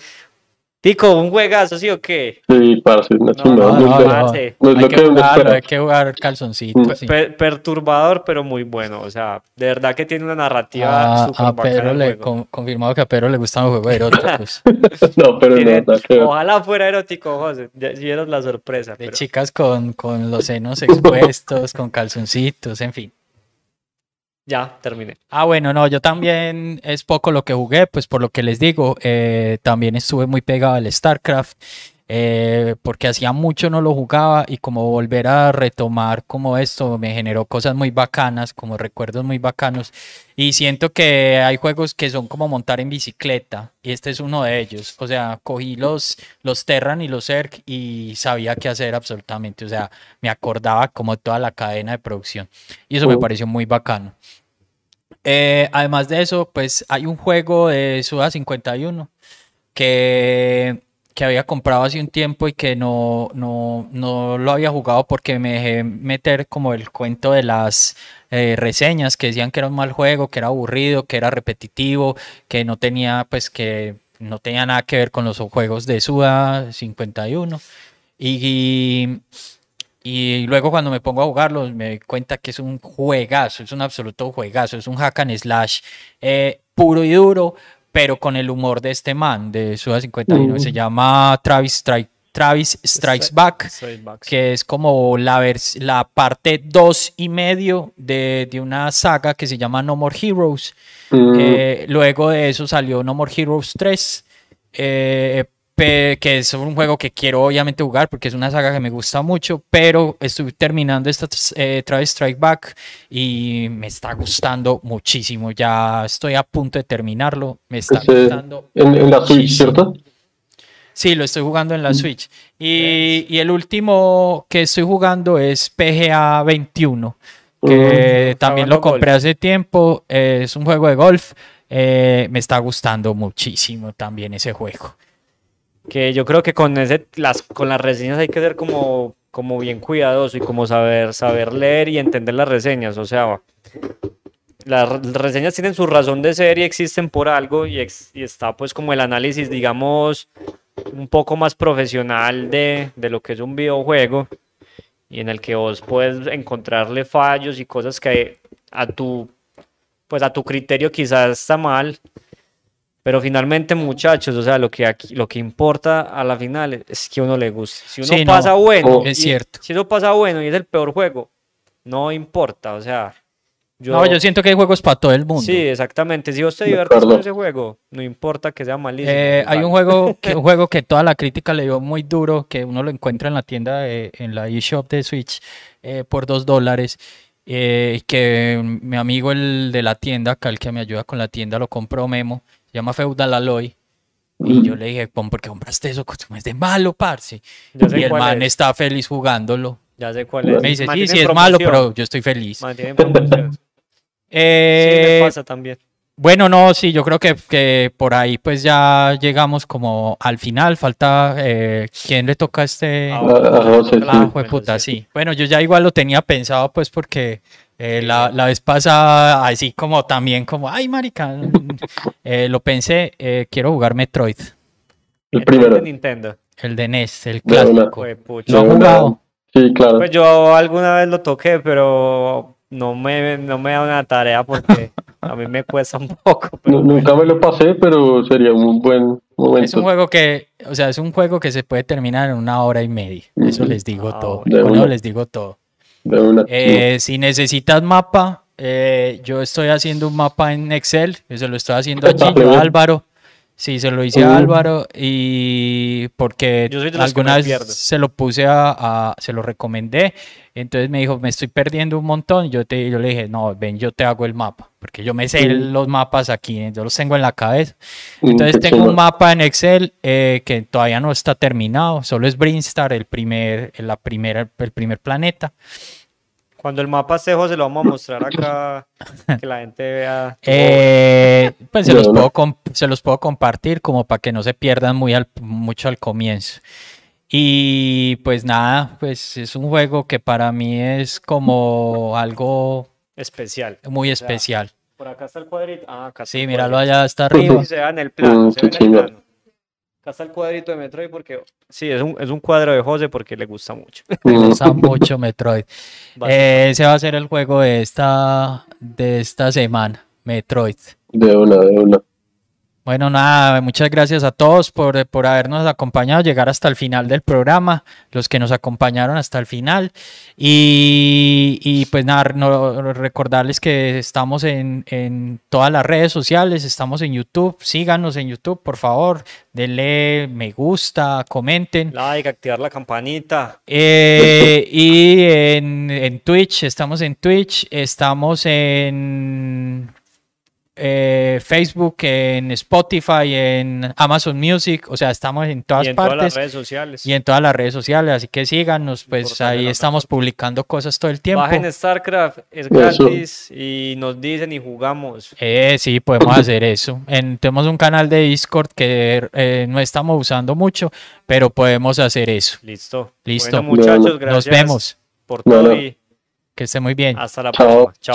tico, un juegazo, ¿sí o qué? Sí, parce, una No, chingada. no, No, no, es lo- no. parce. no es Hay lo que que jugarlo, hay que jugar calzoncito. Mm. sí. Per- perturbador, pero muy bueno, o sea, de verdad que tiene una narrativa A, súper a bacana Pedro le con- confirmado que a Pedro le gustan los juegos eróticos. No, pero no. Ojalá fuera erótico, José, vieras la sorpresa. De pero- chicas con, con los senos expuestos, con calzoncitos, en fin. Ya, terminé. Ah, bueno, no, yo también es poco lo que jugué, pues por lo que les digo, eh, también estuve muy pegado al StarCraft, eh, porque hacía mucho no lo jugaba y como volver a retomar como esto me generó cosas muy bacanas, como recuerdos muy bacanos, y siento que hay juegos que son como montar en bicicleta, y este es uno de ellos, o sea, cogí los, los Terran y los Zerg y sabía qué hacer absolutamente, o sea, me acordaba como toda la cadena de producción, y eso me pareció muy bacano. Eh, además de eso, pues hay un juego de Suda 51 que, que había comprado hace un tiempo y que no, no, no lo había jugado porque me dejé meter como el cuento de las eh, reseñas que decían que era un mal juego, que era aburrido, que era repetitivo, que no tenía pues que no tenía nada que ver con los juegos de Suda 51. Y, y luego cuando me pongo a jugarlo me doy cuenta que es un juegazo, es un absoluto juegazo, es un hack and slash eh, puro y duro, pero con el humor de este man, de Suda 51. Se llama Travis, Strike, Travis Strikes Back, que es como la, vers- la parte dos y medio de, de una saga que se llama No More Heroes. Mm, Eh, luego de eso salió No More Heroes 3, eh, pe- que es un juego que quiero obviamente jugar porque es una saga que me gusta mucho, pero estoy terminando esta eh, Travis Strike Back y me está gustando muchísimo. Ya estoy a punto de terminarlo, me está ese- gustando. en, en la Switch. ¿cierto? Sí, lo estoy jugando en la Switch. Y, y el último que estoy jugando es PGA 21, que también lo compré golf. hace tiempo. eh, es un juego de golf. eh, me está gustando muchísimo también ese juego. Que yo creo que con ese, las, con las reseñas hay que ser como, como bien cuidadoso y como saber, saber leer y entender las reseñas. O sea, las re- reseñas tienen su razón de ser y existen por algo y está pues como el análisis, digamos, un poco más profesional de, de lo que es un videojuego y en el que vos puedes encontrarle fallos y cosas que a tu, pues a tu criterio quizás está mal, pero finalmente, muchachos, o sea, lo que aquí, lo que importa a la final es que uno le guste. Si uno Sí, no, pasa bueno, Oh. es y- cierto. si eso pasa bueno y es el peor juego, no importa, o sea, yo, No, yo siento que hay juegos para todo el mundo. sí, exactamente. Si vos te diviertes con ese juego, no importa que sea malísimo. Eh, hay un juego que, un juego que toda la crítica le dio muy duro, que uno lo encuentra en la tienda, de- en la eShop de Switch, eh, por dos dólares. eh, que mi amigo el de la tienda, acá el que me ayuda con la tienda, lo compró Memo, llama Feudal Alloy. Y yo le dije, "Pon, ¿por qué compraste eso? ¿Cómo es de malo, parce? Sé Y el cuál man es, está feliz jugándolo. Ya sé cuál es. Me dice, sí, Mantienen sí es malo, pero yo estoy feliz. promoción. Sí, Eh, me pasa también. bueno, no, sí, yo creo que, que por ahí pues ya llegamos como al final. Falta, eh, ¿quién le toca a este? Ah, a José, claro, sí. Ah, jueputa, sí. Bueno, yo ya igual lo tenía pensado, pues, porque eh, la, la vez pasada, así como también, como, ay, marica, eh, lo pensé, eh, quiero jugar Metroid, El El primero. de Nintendo. el de NES, el De una. clásico. ¿Lo han jugado? Sí, claro. Pues yo alguna vez lo toqué, pero no me, no me da una tarea porque a mí me cuesta un poco. pero- Nu- Nunca me lo pasé, pero sería un buen Es un momento. juego que, o sea, es un juego que se puede terminar en una hora y media. Eso Ujú. les digo Ah, todo. bueno. Les digo todo. Una. Eh, si necesitas mapa, eh, yo estoy haciendo un mapa en Excel, se lo estoy haciendo a bien. Álvaro. Sí, se lo hice a Mm. Álvaro y porque alguna vez se lo puse a, a- se lo recomendé, entonces me dijo, me estoy perdiendo un montón, yo, te, yo le dije, no, ven, yo te hago el mapa, porque yo me sé Mm. los mapas aquí, yo los tengo en la cabeza. Entonces qué tengo un mapa en Excel eh, que todavía no está terminado, solo es Brinstar, el primer, la primera, el primer planeta. Cuando el mapa esté, José, lo vamos a mostrar acá, que la gente vea. Eh, pues se los, puedo comp- se los puedo compartir como para que no se pierdan muy al- mucho al comienzo. Y pues nada, pues es un juego que para mí es como algo Especial. muy O sea, especial. Por acá está el cuadrito. Ah, acá está Sí, el míralo allá hasta Sí, arriba. se ve en el plano, Mm, se qué ve en el chimba. plano. Acá está el cuadrito de Metroid porque sí, es un, es un cuadro de José porque le gusta mucho. Mm, gusta mucho Metroid. Eh, ese va a ser el juego de esta, de esta semana, Metroid. De una, de una. Bueno, nada, muchas gracias a todos por, por habernos acompañado, llegar hasta el final del programa, los que nos acompañaron hasta el final. Y, y pues nada, no- recordarles que estamos en, en todas las redes sociales, estamos en YouTube, síganos en YouTube, por favor, denle me gusta, comenten. Like, activar la campanita. Eh, y en, en Twitch, estamos en Twitch, estamos en eh, Facebook, en Spotify, en Amazon Music, o sea, estamos en todas y en todas las partes redes sociales. y en todas las redes sociales, así que síganos, pues Importante ahí estamos publicando cosas todo el tiempo. Bajen StarCraft, es Eso. gratis y nos dicen y jugamos. Eh, sí, podemos hacer eso. En- tenemos un canal de Discord que eh, no estamos usando mucho, pero podemos hacer eso. Listo. Listo. Bueno, muchachos, Nos gracias Nos vemos. por todo y Que esté muy bien. hasta la Chao. próxima. Chao.